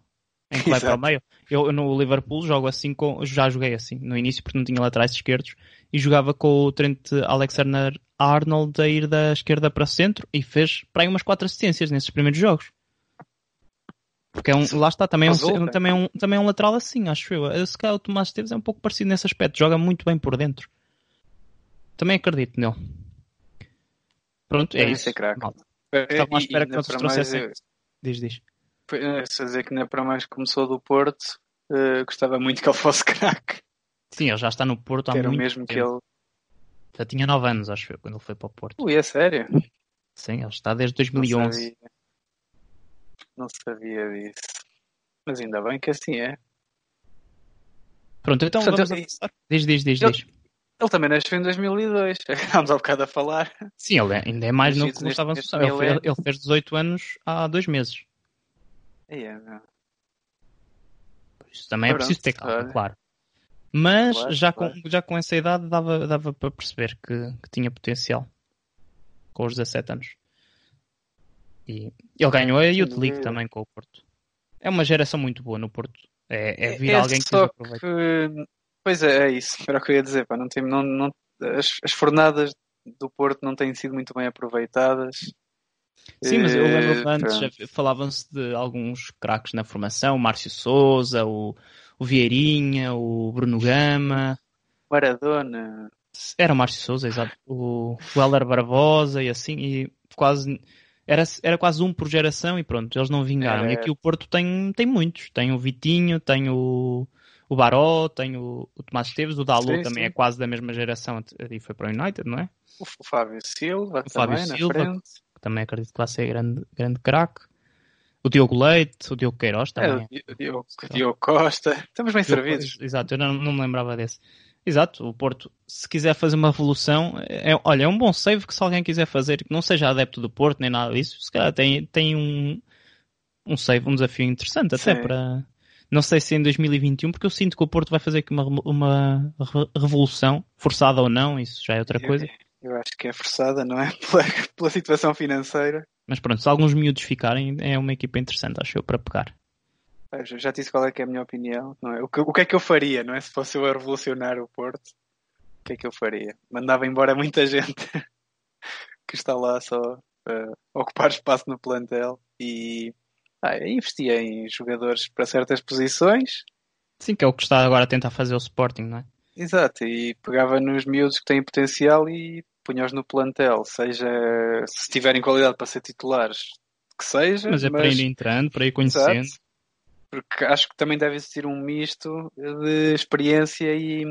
em que vai para o meio. Eu, no Liverpool jogo assim com. Já joguei assim, no início, porque não tinha laterais esquerdos, e jogava com o Trent Alexander Arnold a ir da esquerda para centro e fez para aí umas quatro assistências nesses primeiros jogos. Porque é um, lá está, também é um, Resulta. também, é um, também é um lateral assim, acho eu. Eu, Se calhar o Tomás Esteves é um pouco parecido nesse aspecto, joga muito bem por dentro. Também acredito nele. Pronto, é isso. craque. É, Estavam à espera e que vocês para mais, trouxessem. eu- Diz, diz. É, só dizer que ainda para mais começou do Porto, eh, gostava muito que ele fosse craque, Sim, ele já está no Porto há que era o muito mesmo que tempo. ele. Já tinha 9 anos, acho eu, quando ele foi para o Porto. Ui, é sério? Sim, ele está desde Não 2011. sabia. Não sabia disso. Mas ainda bem que assim é. Pronto, então Portanto, vamos eu- avançar. Diz, diz, diz, eu- diz. Ele também nasceu em 2002. Estávamos há bocado a falar. Sim, ele é- ainda é mais novo que o Gustavo Assunção. Ele, fez- milénio. ele fez 18 anos há dois meses. É, não. Por Isso também é Pronto, preciso ter calma, claro. Mas Claro, já, claro. Com, já com essa idade dava, dava para perceber que, que tinha potencial. Com os 17 anos. E ele ganhou a Youth League também com o Porto. É uma geração muito boa no Porto. É, é vir É alguém que que. Pois é, é isso. Era o que eu ia dizer. Pá. Não tem, não, não, as, as fornadas do Porto não têm sido muito bem aproveitadas. Sim, mas eu lembro que antes falavam-se de alguns craques na formação, o Márcio Souza, o, o Vieirinha, o Bruno Gama, Maradona. era o Márcio Souza, exato, o, o Heller Barbosa e assim, e quase era, era quase um por geração e pronto, eles não vingaram. Era- E aqui o Porto tem, tem muitos, tem o Vitinho, tem o, o Baró, tem o, o Tomás Esteves, o Dalot Sim, também sim. é quase da mesma geração e foi para o United, não é? O Fábio Silva O Fábio também Silva, na frente. que também acredito que vai ser grande, grande craque. O Diogo Leite, o Diogo Queiroz É, também. o Di- o Diogo, Diogo Costa. Estamos bem Diogo- servidos. Exato, eu não, não me lembrava desse. Exato, o Porto, se quiser fazer uma revolução, é, olha, é um bom save que se alguém quiser fazer, que não seja adepto do Porto nem nada disso, se calhar tem, tem um, um save, um desafio interessante até Sim. para. Não sei se em 2021, porque eu sinto que o Porto vai fazer aqui uma, uma re- revolução, forçada ou não, isso já é outra coisa. Eu, eu acho que é forçada, não é? Pela, pela situação financeira. Mas pronto, se alguns miúdos ficarem, é uma equipa interessante, acho eu, para pegar. Eu já disse qual é que é a minha opinião, não é? O que, o que é que eu faria, não é? Se fosse eu a revolucionar o Porto, o que é que eu faria? Mandava embora muita gente que está lá só a ocupar espaço no plantel e ah, investia em jogadores para certas posições, Sim, que é o que está agora a tentar fazer o Sporting, não é? exato, e pegava nos miúdos que têm potencial e punha-os no plantel, seja se tiverem qualidade para ser titulares, que seja, Mas é para ir entrando, para ir conhecendo. Exato. Porque acho que também deve existir um misto de experiência e,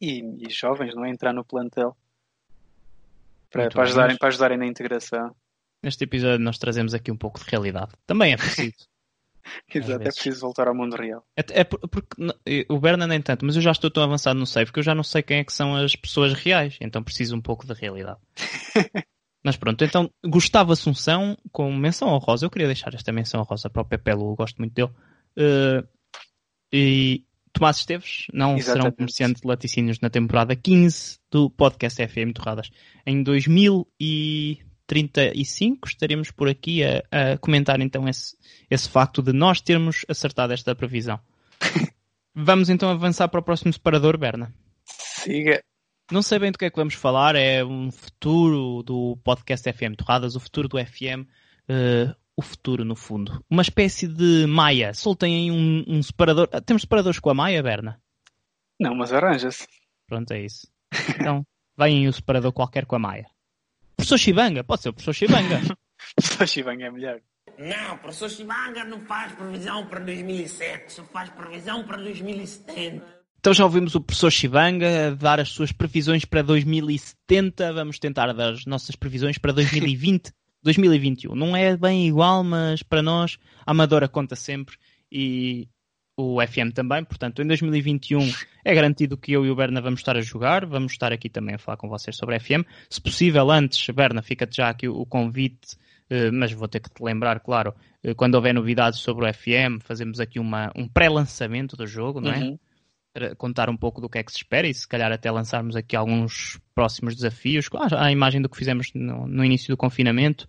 e, e jovens, não é? Entrar no plantel. Para, para, ajudarem, mas- para ajudarem na integração. Neste episódio nós trazemos aqui um pouco de realidade. Também é preciso. Exato, é preciso voltar ao mundo real. É, é por- porque n- o Berna nem tanto, mas eu já estou tão avançado no save que eu já não sei quem é que são as pessoas reais, então preciso um pouco de realidade. mas pronto, então Gustavo Assunção com menção honrosa, eu queria deixar esta menção honrosa para o Pepe Lu, eu gosto muito dele. Uh, e Tomás Esteves não Exatamente. comerciante de laticínios na temporada 15 do podcast FM Torradas. Em 2035 estaremos por aqui a, a comentar então esse, esse facto de nós termos acertado esta previsão. Vamos então avançar para o próximo separador, Berna. Siga. Não sei bem do que é que vamos falar, é um futuro do podcast FM Torradas, o futuro do FM, eh, o futuro no fundo. Uma espécie de Maia. Soltem aí um, um separador. Ah, Temos separadores com a Maia, Berna? Não, mas arranja-se. Pronto, é isso. Então, aí um separador qualquer com a Maia. Professor Chibanga, pode ser o professor Chibanga. Só Chivang é melhor. Não, o professor Chibanga não faz previsão para 2007, só faz previsão para 2070. Então já ouvimos o professor Chibanga dar as suas previsões para 2070. Vamos tentar dar as nossas previsões para 2020, 2021. Não é bem igual, mas para nós a Amadora conta sempre e o FM também. Portanto, em 2021 é garantido que eu e o Berna vamos estar a jogar. Vamos estar aqui também a falar com vocês sobre FM. Se possível, antes, Berna, fica-te já aqui o convite Uh, mas vou ter que te lembrar, claro, uh, quando houver novidades sobre o FM, fazemos aqui uma, um pré-lançamento do jogo, não é? Uhum. Para contar um pouco do que é que se espera e se calhar até lançarmos aqui alguns próximos desafios, à, à imagem do que fizemos no, no início do confinamento.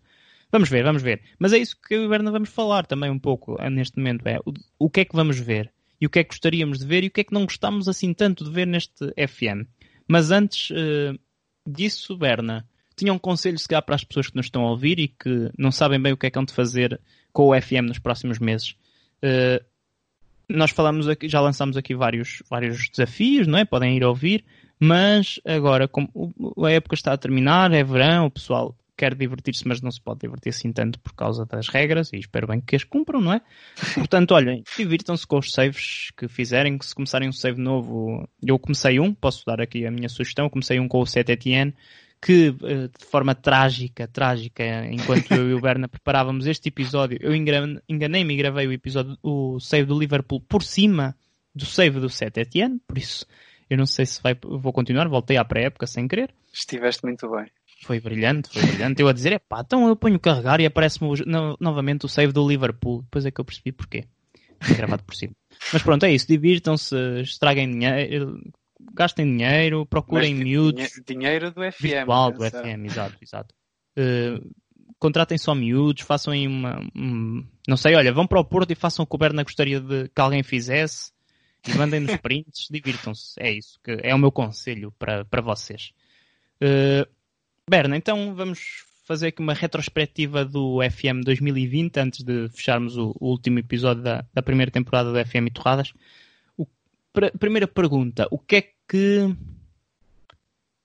Vamos ver, vamos ver. Mas é isso que eu e o Berna vamos falar também um pouco eh, neste momento. É o, o que é que vamos ver e o que é que gostaríamos de ver e o que é que não gostamos assim tanto de ver neste FM. Mas antes uh, disso, Berna, tinha um conselho se calhar para as pessoas que nos estão a ouvir e que não sabem bem o que é que hão de fazer com o FM nos próximos meses. Uh, nós falamos aqui, já lançamos aqui vários, vários desafios, não é? Podem ir ouvir, mas agora, como a época está a terminar, é verão, o pessoal quer divertir-se, mas não se pode divertir assim tanto por causa das regras e espero bem que as cumpram, não é? Portanto, olhem, divirtam-se com os saves que fizerem, que se começarem um save novo, eu comecei um, posso dar aqui a minha sugestão, eu comecei um com o 7 Etienne, que eh, de forma trágica, trágica, enquanto eu e o Berna preparávamos este episódio, eu enganei-me e gravei o episódio, o save do Liverpool por cima do save do 7 Etienne, por isso eu não sei se vai, vou continuar, voltei à pré-época sem querer. Estiveste muito bem. Foi brilhante, foi brilhante. Eu a dizer, é pá, então eu ponho carregar e aparece-me no, novamente o save do Liverpool. Depois é que eu percebi porquê. Foi gravado por cima. Mas pronto, é isso. Divirtam-se, estraguem dinheiro, gastem dinheiro, procurem Mas, miúdos. Dinheiro do FM. Virtual do FM, exato, exato. Uh, contratem só miúdos, façam aí uma. Um, não sei, olha, vão para o Porto e façam o que o Berna gostaria de que alguém fizesse e mandem-nos prints, divirtam-se. É isso, que é o meu conselho para, para vocês. Uh, Berna, então vamos fazer aqui uma retrospectiva do FM 2020 antes de fecharmos o, o último episódio da, da, primeira temporada do FM e Torradas. O, pra, primeira pergunta, o que é que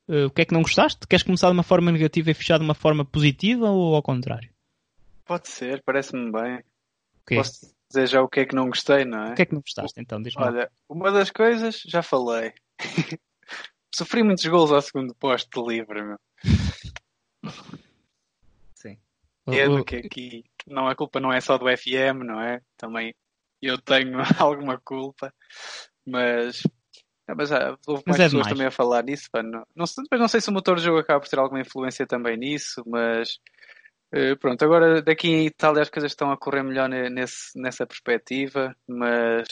uh, o que é que não gostaste? Queres começar de uma forma negativa e fechar de uma forma positiva ou ao contrário? Pode ser, parece-me bem. Okay. Posso dizer já o que é que não gostei, não é? O que é que não gostaste então? Olha, uma das coisas, já falei. Sofri muitos gols ao segundo posto de livre, meu. Sim. Entendo que aqui não, a culpa não é só do FM, não é? Também eu tenho alguma culpa, mas, mas ah, houve mais mas é pessoas também a falar nisso. Não, não, sei, não sei se o motor de jogo acaba por ter alguma influência também nisso, mas uh, pronto, agora daqui em Itália as coisas estão a correr melhor nesse, nessa perspectiva, mas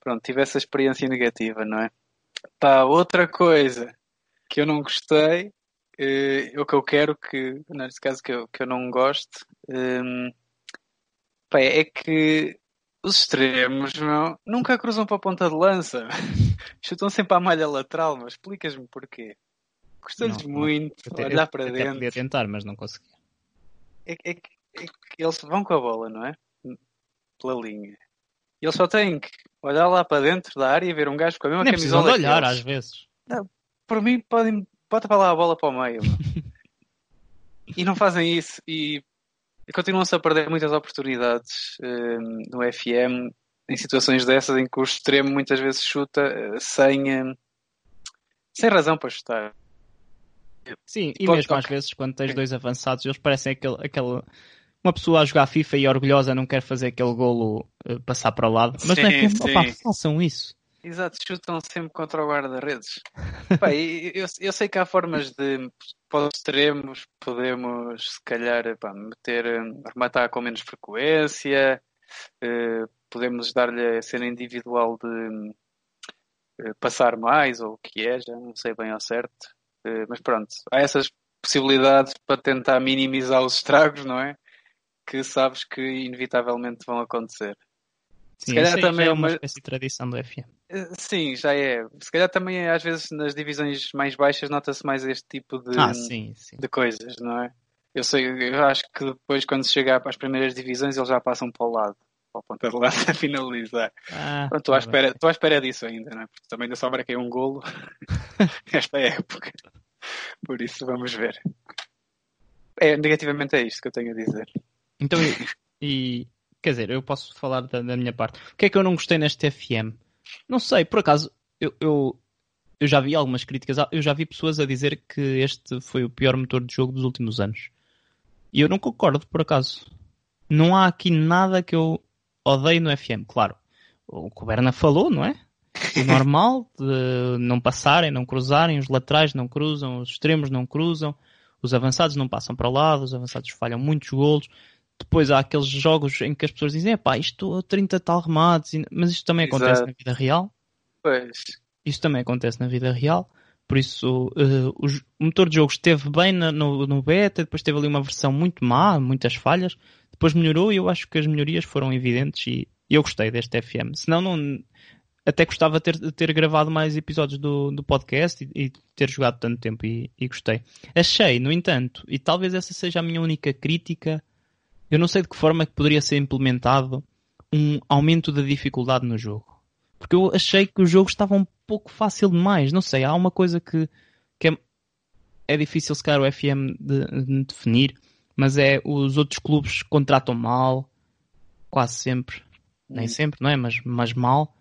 pronto, tive essa experiência negativa, não é? Pá, outra coisa que eu não gostei uh, o que eu quero que, neste caso que eu, que eu não gosto, um, pá, é que os extremos meu, nunca cruzam para a ponta de lança. Chutam sempre à malha lateral, mas explicas-me porquê. Gostei-lhes muito até, olhar eu, para dentro. podia tentar, mas não conseguia. É, é, é, que eles vão com a bola, não é? Pela linha. E eles só têm que olhar lá para dentro da área e ver um gajo com a mesma Nem camisola. de olhar, às vezes. Não, por mim, podem bota para lá a bola para o meio. e não fazem isso e continuam-se a perder muitas oportunidades um, no FM em situações dessas em que o extremo muitas vezes chuta uh, sem, um, sem razão para chutar. Sim, e, mesmo às vezes quando tens dois avançados, eles parecem aquele, aquele, uma pessoa a jogar FIFA e orgulhosa não quer fazer aquele golo passar para o lado. Mas sim, não é que, opa, façam isso. Exato, chutam sempre contra o guarda-redes. eu, eu, sei que há formas de, para os extremos, podemos se calhar pá, meter, rematar com menos frequência, eh, podemos dar-lhe a cena individual de eh, passar mais, ou o que é, já não sei bem ao certo. Eh, mas pronto, há essas possibilidades para tentar minimizar os estragos, não é? Que sabes que inevitavelmente vão acontecer. Sim, se calhar também é uma espécie de tradição do FM. Eh, sim, já é. Se calhar também às vezes nas divisões mais baixas nota-se mais este tipo de, ah, sim, sim. de coisas, não é? Eu sei, eu acho que depois quando se chegar para as primeiras divisões eles já passam para o lado, para o ponta de lança a finalizar. Ah, Pronto, estou à, tá espera, estou à espera disso ainda, não é? Porque também ainda só marquei um golo nesta época. Por isso vamos ver. É, negativamente é isto que eu tenho a dizer. Então, e, e quer dizer, eu posso falar da, da, minha parte. O que é que eu não gostei neste FM? Não sei, por acaso, eu, eu, eu já vi algumas críticas, eu já vi pessoas a dizer que este foi o pior motor de jogo dos últimos anos. E eu não concordo, por acaso. Não há aqui nada que eu odeio no FM. Claro, o que o Berna falou, não é? O normal de não passarem, não cruzarem, os laterais não cruzam, os extremos não cruzam, os avançados não passam para o lado, os avançados falham muitos golos. Depois há aqueles jogos em que as pessoas dizem, pá, isto 30 tal remates, e- mas isto também acontece Exato. na vida real. Pois. Isto também acontece na vida real. Por isso, eh, o, o motor de jogo esteve bem na- no, no beta, depois teve ali uma versão muito má, muitas falhas. Depois melhorou e eu acho que as melhorias foram evidentes e eu gostei deste FM. Senão, não, até gostava de ter, ter gravado mais episódios do, do podcast e, e ter jogado tanto tempo e, e gostei. Achei, no entanto, e talvez essa seja a minha única crítica, eu não sei de que forma é que poderia ser implementado um aumento da dificuldade no jogo. Porque eu achei que o jogo estava um pouco fácil demais. Não sei, há uma coisa que, que é, é difícil se calhar o FM de, de definir, mas é os outros clubes contratam mal, quase sempre, nem Hum. sempre, não é? Mas, mas mal.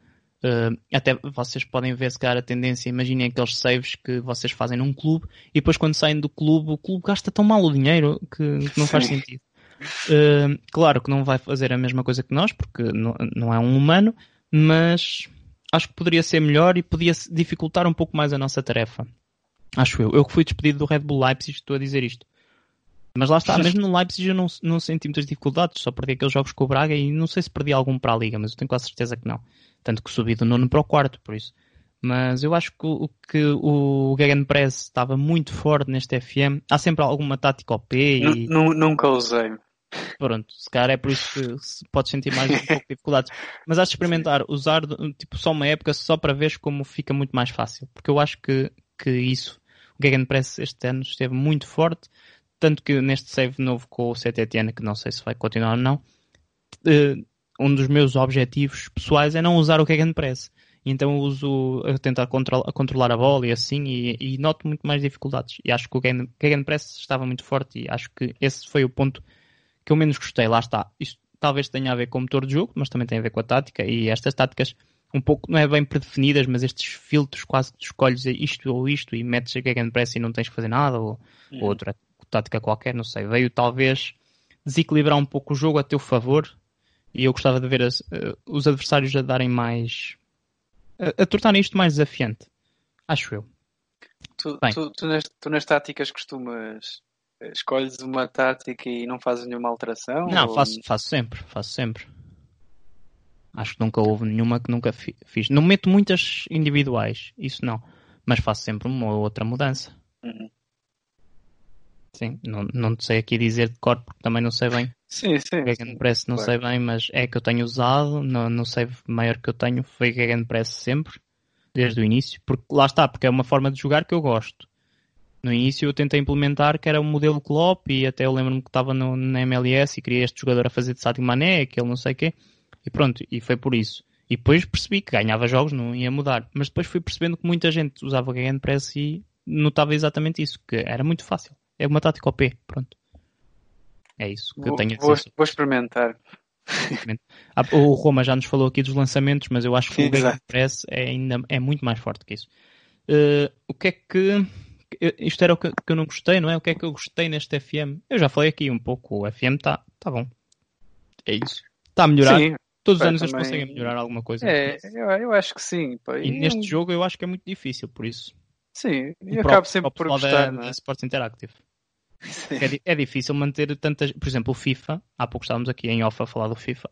Uh, até vocês podem ver se calhar a tendência, imaginem aqueles saves que vocês fazem num clube e depois quando saem do clube, o clube gasta tão mal o dinheiro que, que não faz sentido. Uh, claro que não vai fazer a mesma coisa que nós, porque não, não é um humano, mas acho que poderia ser melhor e podia dificultar um pouco mais a nossa tarefa. Acho eu. Eu que fui despedido do Red Bull Leipzig estou a dizer isto. Mas lá está, mesmo no Leipzig eu não, não senti muitas dificuldades, só perdi aqueles jogos com o Braga e não sei se perdi algum para a Liga, mas eu tenho quase certeza que não. Tanto que subi do nono para o quarto, por isso. Mas eu acho que o, que o Gegenpress estava muito forte neste FM. Há sempre alguma tática OP e Nu- nu- Nunca usei. Pronto, se calhar é por isso que se podes sentir mais um pouco de dificuldades. Mas acho experimentar usar tipo só uma época só para ver como fica muito mais fácil. Porque eu acho que, que isso, o Gegenpress este ano esteve muito forte. Tanto que neste save novo com o CTTN, que não sei se vai continuar ou não, eh, um dos meus objetivos pessoais é não usar o Gegenpress. Então uso a tentar controlar a bola e assim, e, e noto muito mais dificuldades. E acho que o Gegen- Gegenpress estava muito forte e acho que esse foi o ponto que eu menos gostei. Lá está. Isto talvez tenha a ver com o motor de jogo, mas também tem a ver com a tática. E estas táticas, um pouco, não é bem predefinidas, mas estes filtros quase que escolhes isto ou isto e metes a Gegenpress e não tens que fazer nada, ou, ou outra tática qualquer, não sei. Veio talvez desequilibrar um pouco o jogo a teu favor. E eu gostava de ver as- eh, os adversários a darem mais. a, a tornarem isto mais desafiante. Acho eu. Tu, tu, tu, nas, tu nas táticas costumas. Escolhes uma tática e não fazes nenhuma alteração? Não, Ou- faço, faço sempre, faço sempre. Acho que nunca houve nenhuma que nunca fi- fiz. Não meto muitas individuais, isso não. Mas faço sempre uma ou outra mudança. Uhum. Sim, não, não sei aqui dizer de cor porque também não sei bem. Sim, sim. Gegenpress não claro. sei bem, mas é que eu tenho usado. No, no save maior que eu tenho foi Gegenpress sempre, desde o início. Porque lá está, porque é uma forma de jogar que eu gosto. No início eu tentei implementar que era o modelo Klopp e até eu lembro-me que estava no, na MLS e queria este jogador a fazer de Sadio Mané, aquele não sei o quê. E pronto, e foi por isso. E depois percebi que ganhava jogos, não ia mudar. Mas depois fui percebendo que muita gente usava o Gegenpress e notava exatamente isso, que era muito fácil. É uma tática OP, pronto. É isso que eu Vou, tenho a vou, dizer. vou experimentar. Ah, O Roma já nos falou aqui dos lançamentos, mas eu acho que o Exato. Gegenpress é ainda é muito mais forte que isso. Eh, o que é que isto era o que, que eu não gostei, não é? O que é que eu gostei neste FM? Eu já falei aqui um pouco, o FM está tá bom. É isso. Está a melhorar. Sim, Todos os anos eles também- conseguem melhorar alguma coisa. é, eu, eu acho que sim. pá. E E neste jogo eu acho que é muito difícil, por isso. Sim, e próprio- acabo sempre por gostar. da, é? da Sports Interactive. É, é difícil manter tantas. Por exemplo, o FIFA, há pouco estávamos aqui em off a falar do FIFA.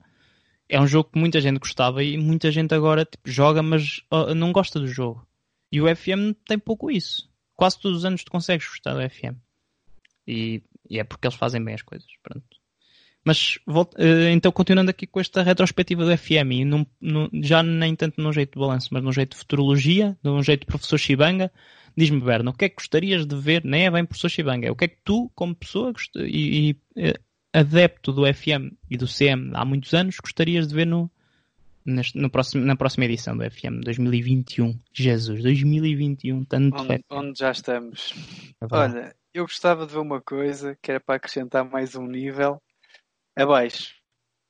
É um jogo que muita gente gostava e muita gente agora tipo, joga, mas não gosta do jogo. E o FM tem pouco isso. Quase todos os anos tu consegues gostar do FM. E, e é porque eles fazem bem as coisas. Pronto. Mas volta- eh, então continuando aqui com esta retrospectiva do FM, e num- num- já nem tanto num jeito de balanço, mas num jeito de futurologia, num jeito de professor Shibanga, diz-me, Berno, o que é que gostarias de ver, nem é bem professor Shibanga, é o que é que tu, como pessoa e, e, eh, adepto do FM e do CM há muitos anos, gostarias de ver no, neste- no próximo, na próxima edição do FM 2021. Jesus, 2021, tanto Onde, FM. onde já estamos. É. Olha, eu gostava de ver uma coisa que era para acrescentar mais um nível abaixo.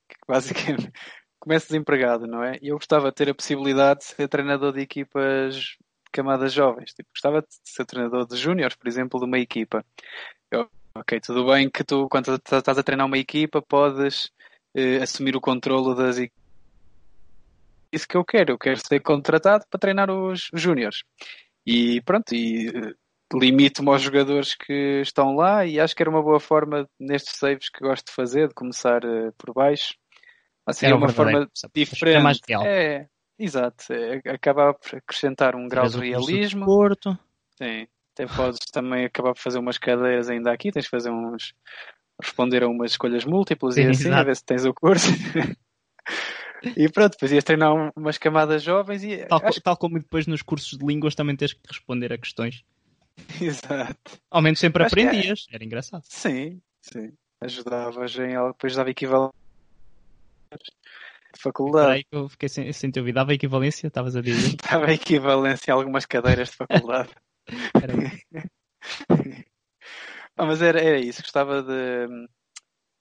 Que basicamente começo desempregado, não é? E eu gostava de ter a possibilidade de ser treinador de equipas de camadas jovens. Tipo, gostava de ser treinador de júniores, por exemplo, de uma equipa. Eu, ok, tudo bem que tu, quando estás a treinar uma equipa, podes eh, assumir o controlo das equipas. Isso que eu quero. Eu quero ser contratado para treinar os, júniores. E pronto, e eh, limito-me aos jogadores que estão lá e acho que era uma boa forma nestes saves que gosto de fazer, de começar eh, por baixo. Era o uma forma que é diferente. mais real. É, exato. É, acaba por acrescentar um grau de realismo. desporto. Sim. Até podes também acabar por fazer umas cadeiras ainda aqui, tens de fazer uns. responder a umas escolhas múltiplas e Sim, assim, a exato. ver se tens o curso. e pronto, depois ias treinar um- umas camadas jovens e. Tal, acho tal como depois nos cursos de línguas também tens que responder a questões. que- Exato. Ao menos sempre Acho é. aprendias. Era engraçado. Sim, sim. Ajudavas em algo, depois dava equivalente de faculdade. aí eu fiquei sem, sem te ouvir. Dava equivalência? Estavas a dizer? Dava equivalência a algumas cadeiras de faculdade. Aí. Ah, mas era, era isso, gostava de hum,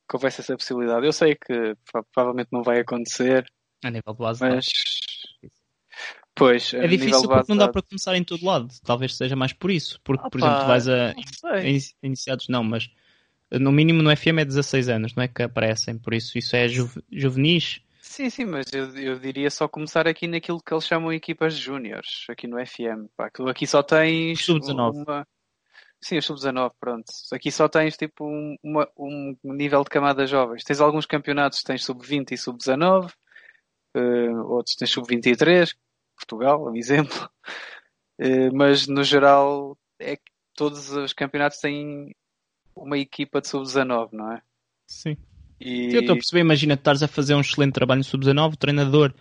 que houvesse essa possibilidade. Eu sei que pro- provavelmente não vai acontecer, A nível de de dados. mas. Pois, É difícil de porque base não de dá para começar em todo lado. Talvez seja mais por isso. Porque, por Opa, exemplo, tu vais a, não iniciados, não, mas no mínimo no FM é 16 anos, não é que aparecem. Por isso, isso é juve- juvenis. Sim, sim, mas eu, eu diria só começar aqui naquilo que eles chamam equipas júniores, aqui no FM. Pá, aquilo aqui só tens. Sub-19. uma- Sim, os sub-19, pronto. Aqui só tens tipo um, uma- um nível de camadas jovens. Tens alguns campeonatos que tens sub-20 e sub-19, eh, outros tens sub-23, Portugal, é um exemplo. Eh, mas no geral é que todos os campeonatos têm uma equipa de sub-19, não é? Sim. E... Eu estou a perceber, imagina, estás a fazer um excelente trabalho no Sub-19, o treinador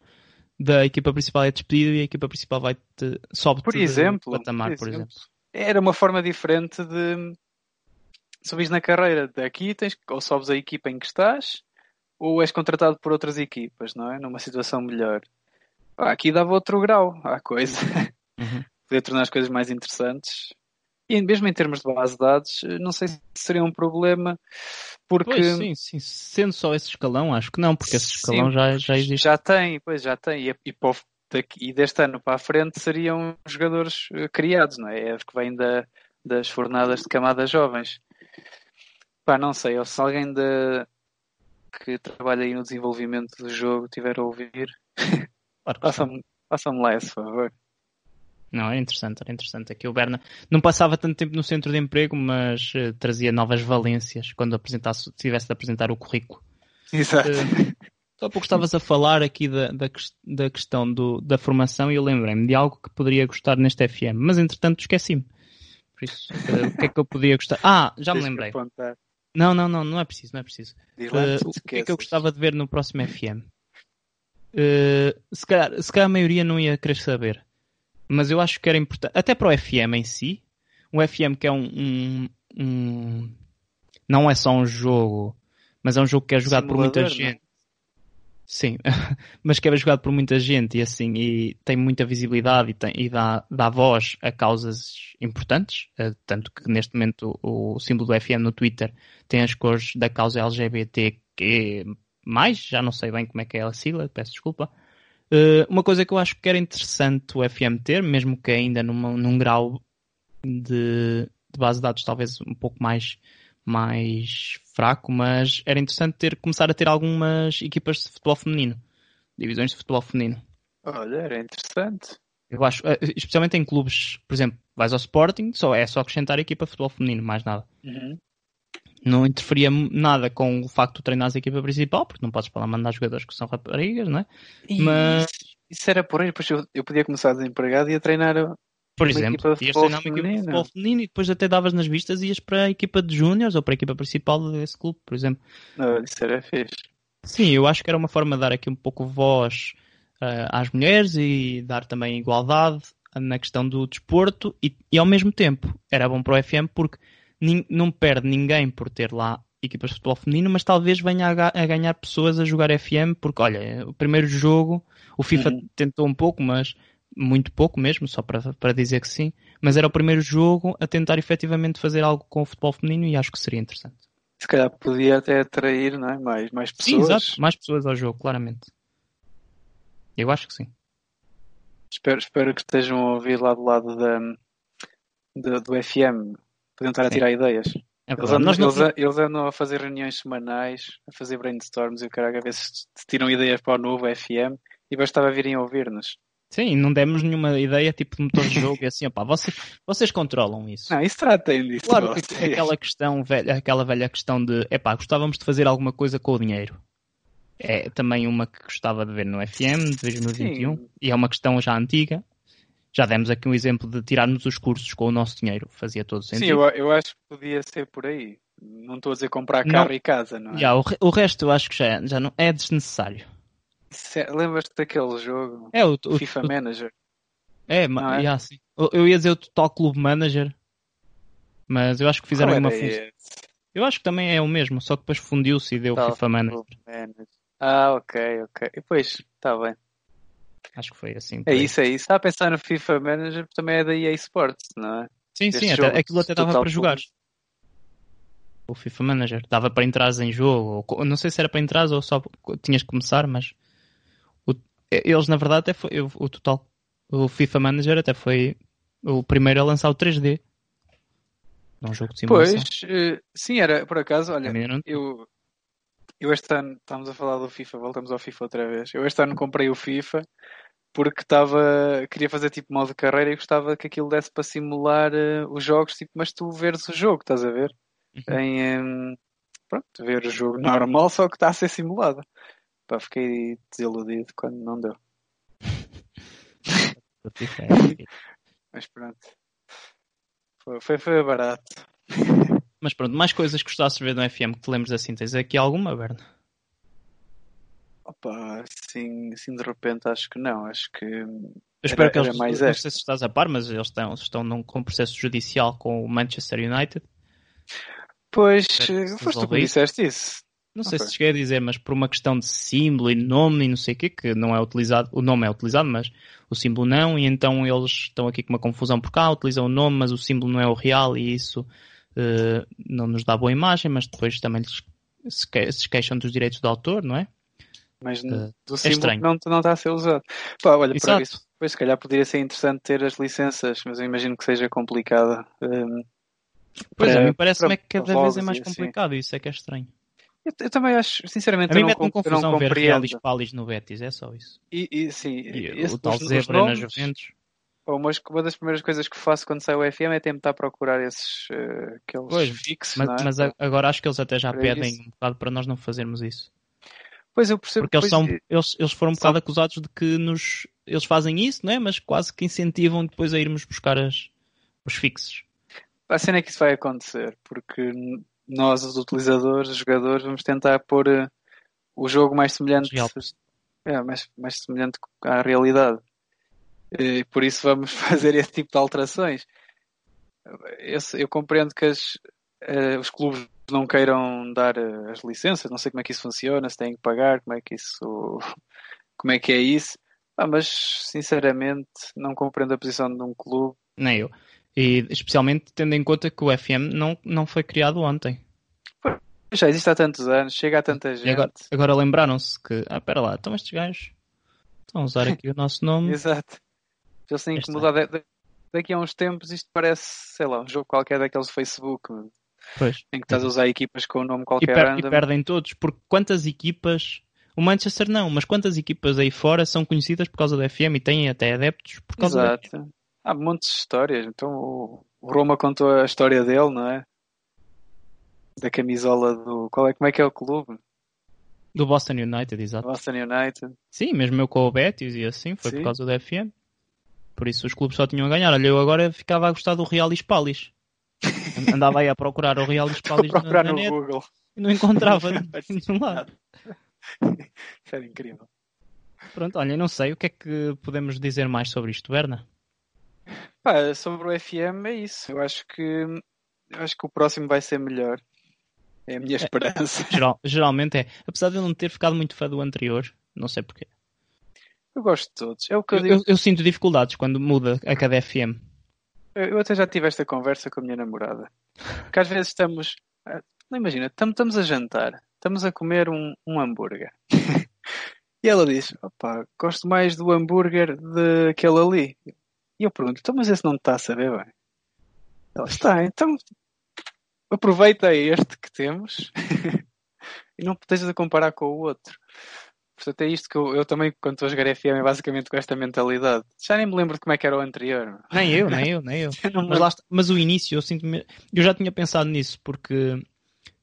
da equipa principal é despedido e a equipa principal vai te sobe Por exemplo, patamar, por por exemplo. Era uma forma diferente de subir na carreira. Daqui tens ou sobes a equipa em que estás ou és contratado por outras equipas, não é? Numa situação melhor. Ah, aqui dava outro grau à coisa. Uhum. Podia tornar as coisas mais interessantes. E mesmo em termos de base de dados, não sei se seria um problema porque Pois, sim, sim. Sendo só esse escalão, acho que não, porque esse Sim, escalão já, já existe. Já tem, pois já tem. E, e, para o- daqui- e deste ano para a frente seriam jogadores eh, criados, não é? É os que vêm da, das fornadas de camadas jovens. Pá, não sei, ou se alguém da, que trabalha aí no desenvolvimento do jogo tiver a ouvir, façam-me façam lá esse favor. Não, era interessante, era interessante. Aqui o Berna não passava tanto tempo no centro de emprego, mas eh, trazia novas valências quando apresentasse, tivesse de apresentar o currículo. Exato. Eh, Só pouco estavas a falar aqui da, da, da questão do, da formação e eu lembrei-me de algo que poderia gostar neste FM, mas entretanto esqueci-me. Por isso, o que é que eu podia gostar? Ah, já me lembrei. Não, não, não, não é preciso, não é preciso. Antes o que é que eu gostava de ver no próximo FM? Eh, se, calhar, se calhar a maioria não ia querer saber, mas eu acho que era importante, até para o FM em si, um FM que é um, um- um- não é só um jogo, mas é um jogo que é jogado por muita Simulador, não é? gente. Sim, mas que é jogado por muita gente e assim, e tem muita visibilidade e, tem- e dá, dá voz a causas importantes, eh, tanto que neste momento o, o símbolo do FM no Twitter tem as cores da causa LGBTQ+, já não sei bem como é que é a sigla, peço desculpa. Eh, uma coisa que eu acho que era interessante o FM ter, mesmo que ainda numa- num grau de, de base de dados talvez um pouco mais, mais fraco, mas era interessante ter, começar a ter algumas equipas de futebol feminino, divisões de futebol feminino. Olha, era interessante. Eu acho, eh, especialmente em clubes, por exemplo, vais ao Sporting, só, é só acrescentar a equipa de futebol feminino, mais nada. Uhum. Não interferia nada com o facto de tu treinares a equipa principal, porque não podes para lá mandar jogadores que são raparigas, não é? E Mas- isso, isso era por aí, depois eu, eu podia começar desempregado e a treinar Por Uma exemplo, ias treinar uma equipa de futebol feminino e depois até davas nas vistas e ias para a equipa de júniores ou para a equipa principal desse clube, por exemplo. Olha, isso era fixe. Sim, eu acho que era uma forma de dar aqui um pouco voz eh, às mulheres e dar também igualdade na questão do desporto e, e ao mesmo tempo era bom para o FM porque não perde ninguém por ter lá equipas de futebol feminino, mas talvez venha a, ga- a ganhar pessoas a jogar FM porque, olha, o primeiro jogo, o FIFA Uhum. tentou um pouco, mas muito pouco mesmo, só para, para dizer que sim, mas era o primeiro jogo a tentar efetivamente fazer algo com o futebol feminino e acho que seria interessante. Se calhar podia até atrair não é? mais, mais Sim, pessoas. exato. Mais pessoas ao jogo, claramente. Eu acho que sim. Espero, espero que estejam a ouvir lá do lado da, da- do FM. Podiam estar a Sim. tirar ideias. É Eles andam, não- eles, a- eles andam a fazer reuniões semanais, a fazer brainstorms e o caralho, a ver se, se tiram ideias para o novo FM e bastava virem ouvir-nos. Sim, não demos nenhuma ideia tipo de motor de jogo e assim, opá, vocês, vocês controlam isso. Não, isso tratem disso. Claro que vocês. aquela questão velha, aquela velha questão de epá, gostávamos de fazer alguma coisa com o dinheiro. É também uma que gostava de ver no FM de 2021 Sim. e é uma questão já antiga. Já demos aqui um exemplo de tirarmos os cursos com o nosso dinheiro, fazia todo Sim, sentido. eu, eu acho que podia ser por aí. Não estou a dizer comprar Não. carro e casa, não é? Já, o, o resto eu acho que já, já não é desnecessário. Lembras-te daquele jogo? É o, o- FIFA o- Manager. é, não ma- é? já, sim. Eu- ia dizer o Total Club Manager, mas eu acho que fizeram uma função. Eu acho que também é o mesmo, só que depois fundiu-se e deu Total FIFA Manager. Manager. Ah, ok, ok. E Pois, está bem. Acho que foi assim. É isso, é isso. Está a pensar no FIFA Manager, também é da EA Sports, não é? Sim, sim, até, aquilo até dava para jogar. Club. O FIFA Manager. Dava para entrares em jogo. ou não sei se era para entrares ou só tinhas que começar, mas eles na verdade até foi o, o total. O FIFA Manager até foi o primeiro a lançar o 3D. Num jogo de simulação. Pois, eh, sim, era por acaso, olha, eu, eu este ano, estamos a falar do FIFA, voltamos ao FIFA outra vez. Eu este ano comprei o FIFA porque estava, queria fazer tipo modo de carreira e gostava que aquilo desse para simular eh, os jogos, tipo, mas tu veres o jogo, estás a ver? Uhum. Em, em, pronto, ver o jogo normal, só que está a ser simulado. Pá, fiquei desiludido quando não deu. É- Mas pronto. Foi, foi, foi barato. Mas pronto, mais coisas que gostasses de ver no FM que te lembres assim. Tens aqui alguma, Berna? Opa, assim, assim de repente acho que não. Acho que Eu espero Era- que eles, mais não esta. sei se estás a par, mas eles estão, estão num, com um processo judicial com o Manchester United. Pois, eh, foste tu que disseste isso. Não sei Ok. se cheguei a dizer, mas por uma questão de símbolo e nome e não sei o quê, que não é utilizado, o nome é utilizado, mas o símbolo não, e então eles estão aqui com uma confusão por cá, utilizam o nome, mas o símbolo não é o real e isso eh, não nos dá boa imagem, mas depois também se, que- se queixam dos direitos do autor, não é? Mas Eh, do símbolo estranho. que não, não está a ser usado. Pá, olha, para Exato. isso, pois se calhar poderia ser interessante ter as licenças, mas eu imagino que seja complicado. Hum, Pois é, a para- mim parece-me é que para cada vez é mais assim. complicado, isso é que é estranho. Eu, eu também acho, sinceramente, A mim mete-me confusão ver Real compreendo. e Spalis no Betis, é só isso. E, e, sim, E esse- o tal Zebra na nomes, Juventus. uma, uma das primeiras coisas que faço quando saio o FM é tentar procurar esses aqueles Pois, fixos, Mas, é? mas agora acho que eles até já Para pedem isso. um bocado para nós não fazermos isso. Pois eu percebo Porque eles, são, eh, eles, eles foram um são- bocado acusados de que nos, eles fazem isso, não é? Mas quase que incentivam depois a irmos buscar as, os fixos. A cena é que isso vai acontecer, porque nós, os utilizadores, os jogadores, vamos tentar pôr eh, o jogo mais semelhante, é, mais, mais semelhante à realidade. E por isso vamos fazer esse tipo de alterações. Eu, eu compreendo que as, eh, os clubes não queiram dar eh, as licenças, não sei como é que isso funciona, se têm que pagar, como é que isso, como é que é isso. Ah, mas sinceramente não compreendo a posição de um clube Nem eu. E especialmente tendo em conta que o FM não, não foi criado ontem. Já existe há tantos anos, chega a tanta gente. E agora, agora lembraram-se que, ah, pera lá, então estes gajos estão a usar aqui o nosso nome. Exato. Eles têm que mudar. Da- da- Daqui a uns tempos isto parece, sei lá, um jogo qualquer daqueles do Facebook, Pois. em que estás a usar equipas com um nome E, qualquer per- e perdem todos, porque quantas equipas. O Manchester não, mas quantas equipas aí fora são conhecidas por causa do FM e têm até adeptos por causa do FM? Há montes de histórias. Então o Roma contou a história dele, não é? Da camisola do. Qual é, como é que é o clube? Do Boston United, exato. Boston United. Sim, mesmo eu com o Betis e assim, foi Sim. por causa do FM. Por isso os clubes só tinham a ganhar. Olha, eu agora ficava a gostar do Real e Spalis. Andava aí a procurar o Real Vou Spalis na, na no net Google. e não encontrava em nenhum lado. Isso era incrível. Pronto, olha, não sei o que é que podemos dizer mais sobre isto, Berna. Pá, sobre o FM é isso. Eu acho que acho que o próximo vai ser melhor. É a minha esperança. Geral- geralmente é. Apesar de eu não ter ficado muito fã do anterior, não sei porquê. Eu gosto de todos. É o que eu Eu, digo. eu- eu sinto dificuldades quando muda a cada FM. Eu, eu até já tive esta conversa com a minha namorada. Que às vezes estamos. ah, Não imagina, estamos, estamos a jantar, estamos a comer um, um hambúrguer. e ela diz: opá, gosto mais do hambúrguer daquele ali. E eu pergunto: então, mas esse não está a saber bem? Ela está, então aproveita este que temos e não estejas a comparar com o outro. Portanto, é isto que eu, eu também, quando estou a jogar FM, é basicamente com esta mentalidade. Já nem me lembro de como é que era o anterior. Nem eu, nem eu, nem eu. Mas, lá mas o início, eu sinto Eu já tinha pensado nisso, porque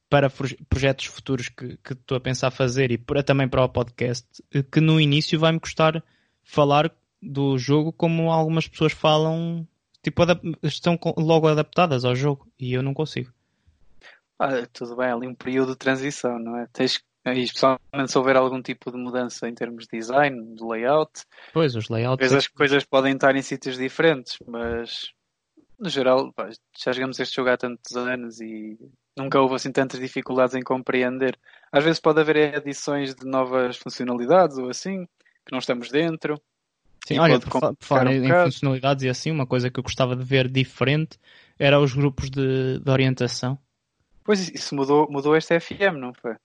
para proje- projetos futuros que, que estou a pensar fazer e para, também para o podcast, eh, que no início vai-me custar falar do jogo como algumas pessoas falam, tipo, estão logo adaptadas ao jogo e eu não consigo. Ah, tudo bem, ali um período de transição, não é? Tens, e especialmente se houver algum tipo de mudança em termos de design, de layout, Pois, os layouts. Às vezes as coisas podem estar em sítios diferentes, mas no geral, pá, já jogamos este jogo há tantos anos e nunca houve assim tantas dificuldades em compreender. Às vezes pode haver adições de novas funcionalidades ou assim, que não estamos dentro. Sim, E olha, pode por, por falar um em bocado. funcionalidades e assim, uma coisa que eu gostava de ver diferente era os grupos de, de orientação. Pois isso mudou, mudou este FM, não foi?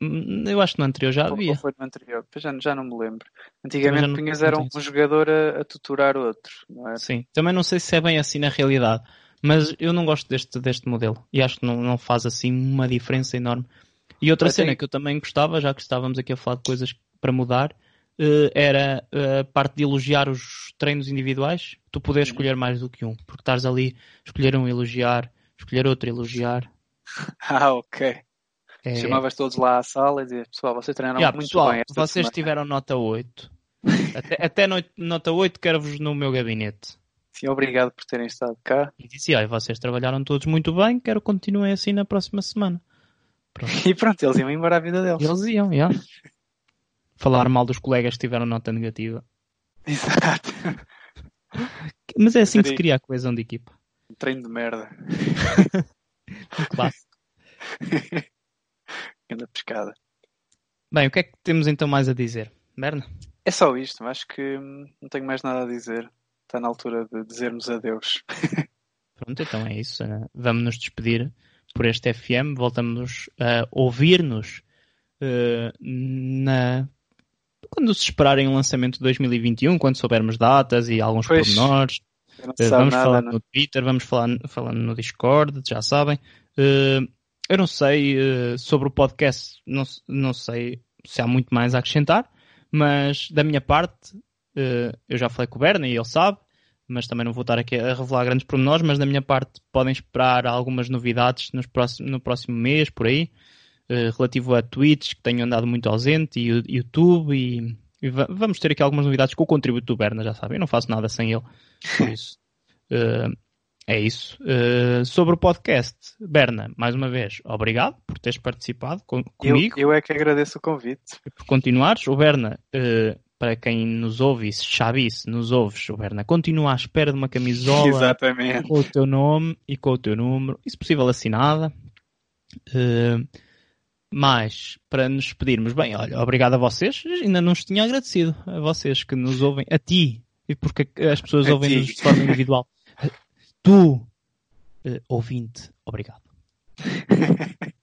Hum, Eu acho que no anterior já havia. Ou foi no anterior? Já, já não me lembro. Antigamente não- punhas não era um, jogador a, a tutorar outro, não é? Sim, também não sei se é bem assim na realidade, mas eu não gosto deste, deste modelo e acho que não, não faz assim uma diferença enorme. E outra cena que eu também gostava, já que estávamos aqui a falar de coisas para mudar, era eh, a parte de elogiar os treinos individuais, tu poderes escolher mais do que um, porque estás ali, escolher um elogiar, escolher outro elogiar. Ah, ok. É... Chamavas todos lá à sala e dizias, pessoal, vocês treinaram Yeah, muito pessoal, bem vocês semana." tiveram nota 8. Até, até no- nota 8 quero-vos no meu gabinete. Sim, obrigado por terem estado cá. E disse, olha, vocês trabalharam todos muito bem, quero que continuem assim na próxima semana. E pronto, eles iam embora à vida deles. Eles iam, já. Falar mal dos colegas que tiveram nota negativa. Exato. Mas é assim que se cria a coesão de equipa. Um treino de merda. Clássico. Grande pescada. Bem, o que é que temos então mais a dizer? Berna? É só isto, acho que hum, não tenho mais nada a dizer. Está na altura de dizermos adeus. Pronto, então é isso. Vamos nos despedir por este FM. Voltamos a ouvir-nos eh, na... quando se esperarem o lançamento de 2021, quando soubermos datas e alguns Pois. pormenores. Vamos nada, falar não? no Twitter, vamos falar falando no Discord, já sabem. Eh, eu não sei eh, sobre o podcast, não, não sei se há muito mais a acrescentar, mas da minha parte, eh, eu já falei com o Berna e ele sabe, mas também não vou estar aqui a revelar grandes pormenores, mas da minha parte podem esperar algumas novidades nos próximo, no próximo mês, por aí, relativo a Twitch, que tenho andado muito ausente, e o- YouTube, e, e va- vamos ter aqui algumas novidades com o contributo do Berna, já sabem, eu não faço nada sem ele, por isso. eh, é isso. Eh, sobre o podcast, Berna, mais uma vez, obrigado por teres participado com- Eu, comigo eu é que agradeço o convite. por continuares. O Berna, eh, para quem nos ouve, se Xavi, se nos ouves, o Berna continua à espera de uma camisola Exatamente. com o teu nome e com o teu número, e se possível assinada. Eh, mas, para nos despedirmos, bem, olha, obrigado a vocês, ainda não os tinha agradecido, a vocês que nos ouvem, a ti, e porque as pessoas ouvem-nos de forma individual. Tu, eh, ouvinte, obrigado.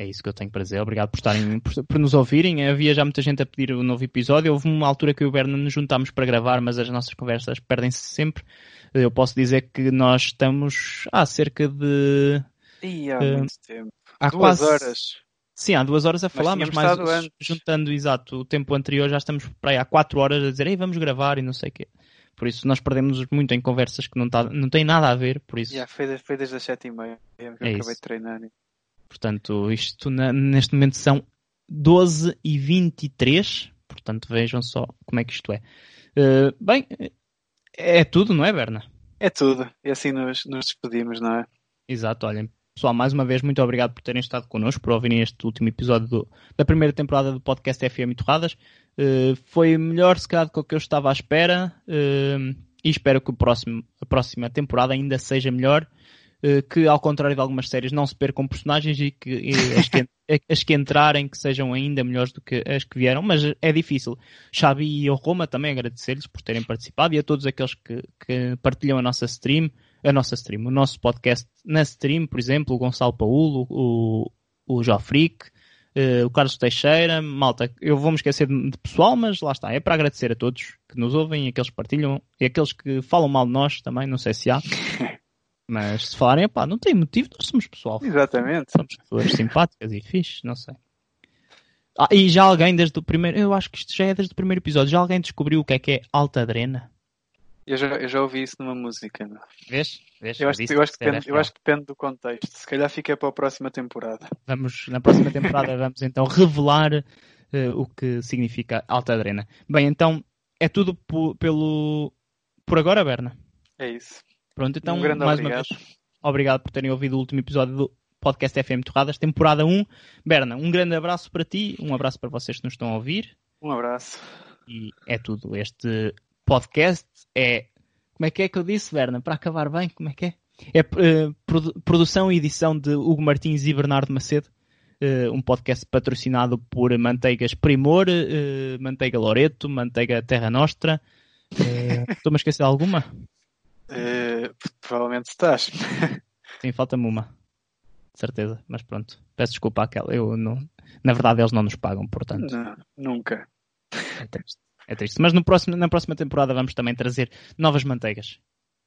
É isso que eu tenho para dizer. Obrigado por estarem, por, por nos ouvirem. Havia já muita gente a pedir o novo episódio. Houve uma altura que eu e o Berna nos juntámos para gravar, mas as nossas conversas perdem-se sempre. Eu posso dizer que nós estamos há cerca de. E há Eh, muito tempo. Há Duas quase, horas. Sim, há duas horas a falar, mas, tínhamos mais juntando exato o tempo anterior, já estamos para aí há quatro horas a dizer Ei, vamos gravar e não sei o quê. Por isso nós perdemos muito em conversas que não, tá, não têm nada a ver, por isso. Já foi, foi desde as sete e meia que eu É acabei isso. de treinar. Portanto, isto na- neste momento são 12 e 23. Portanto, vejam só como é que isto é. Eh, bem, é tudo, não é, Berna? É tudo. E assim nos, nos despedimos, não é? Exato, olhem. Pessoal, mais uma vez, muito obrigado por terem estado connosco, por ouvirem este último episódio do- da primeira temporada do podcast FM Torradas. Eh, foi melhor, se calhar, do que eu estava à espera. eh, e espero que próximo, a próxima temporada ainda seja melhor. eh, que, ao contrário de algumas séries, não se percam personagens e que e as, que as que entrarem que sejam ainda melhores do que as que vieram. Mas é difícil. Xavi e o Roma também agradecer-lhes por terem participado e a todos aqueles que, que partilham a nossa stream a nossa stream, o nosso podcast na stream, por exemplo, o Gonçalo Paulo, o, o Jofric, eh, o Carlos Teixeira, malta, eu vou-me esquecer de, de pessoal, mas lá está, é para agradecer a todos que nos ouvem aqueles que partilham e aqueles que falam mal de nós também, não sei se há, mas se falarem, pá, não tem motivo, nós somos pessoal, Exatamente. somos pessoas simpáticas e fixe, não sei. Ah, e já alguém desde o primeiro. Eu acho que isto já é desde o primeiro episódio. Já alguém descobriu o que é que é alta adrena? Eu já, eu já ouvi isso numa música. meu. Vês? Vês? Eu, acho, eu, acho que depende, eu acho que depende do contexto. Se calhar fica para a próxima temporada. Vamos, na próxima temporada vamos então revelar eh, o que significa alta adrena. Bem, então é tudo po- pelo por agora, Berna. É isso. Pronto, então um grande mais obrigado. uma vez, obrigado por terem ouvido o último episódio do podcast FM Torradas, temporada 1. Berna, um grande abraço para ti, um abraço para vocês que nos estão a ouvir Um abraço. e é tudo. Este podcast é. Como é que é que eu disse, Berna? Para acabar bem, como é que é? É eh, produ- produção e edição de Hugo Martins e Bernardo Macedo. eh, um podcast patrocinado por Manteigas Primor, eh, Manteiga Loreto, Manteiga Terra Nostra. Estou-me a esquecer de alguma? Provavelmente estás. Sim, falta-me uma. De certeza, mas pronto. Peço desculpa àquela. Eu não... Na verdade, eles não nos pagam, portanto. Não, nunca. É triste. É triste. Mas no próximo, na próxima temporada vamos também trazer novas manteigas.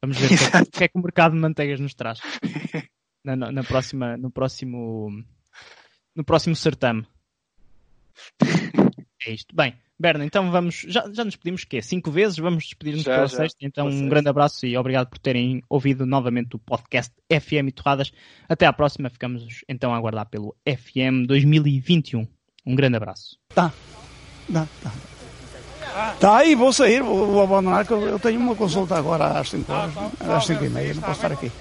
Vamos ver o que, é, que- o que é que o mercado de manteigas nos traz. Na, na- na próxima, no próximo. No próximo certame. É isto. Bem, Berna, então vamos. Já, já nos pedimos o quê? Cinco vezes? Vamos despedir-nos pela já. sexta. Então, um grande abraço e obrigado por terem ouvido novamente o podcast FM Torradas. Até à próxima. Ficamos então a aguardar pelo FM 2021. Um grande abraço. Tá, tá. Tá aí, vou sair, vou, vou abandonar, que eu eu tenho uma consulta agora às 5 horas, às 5 e meia, não posso estar aqui.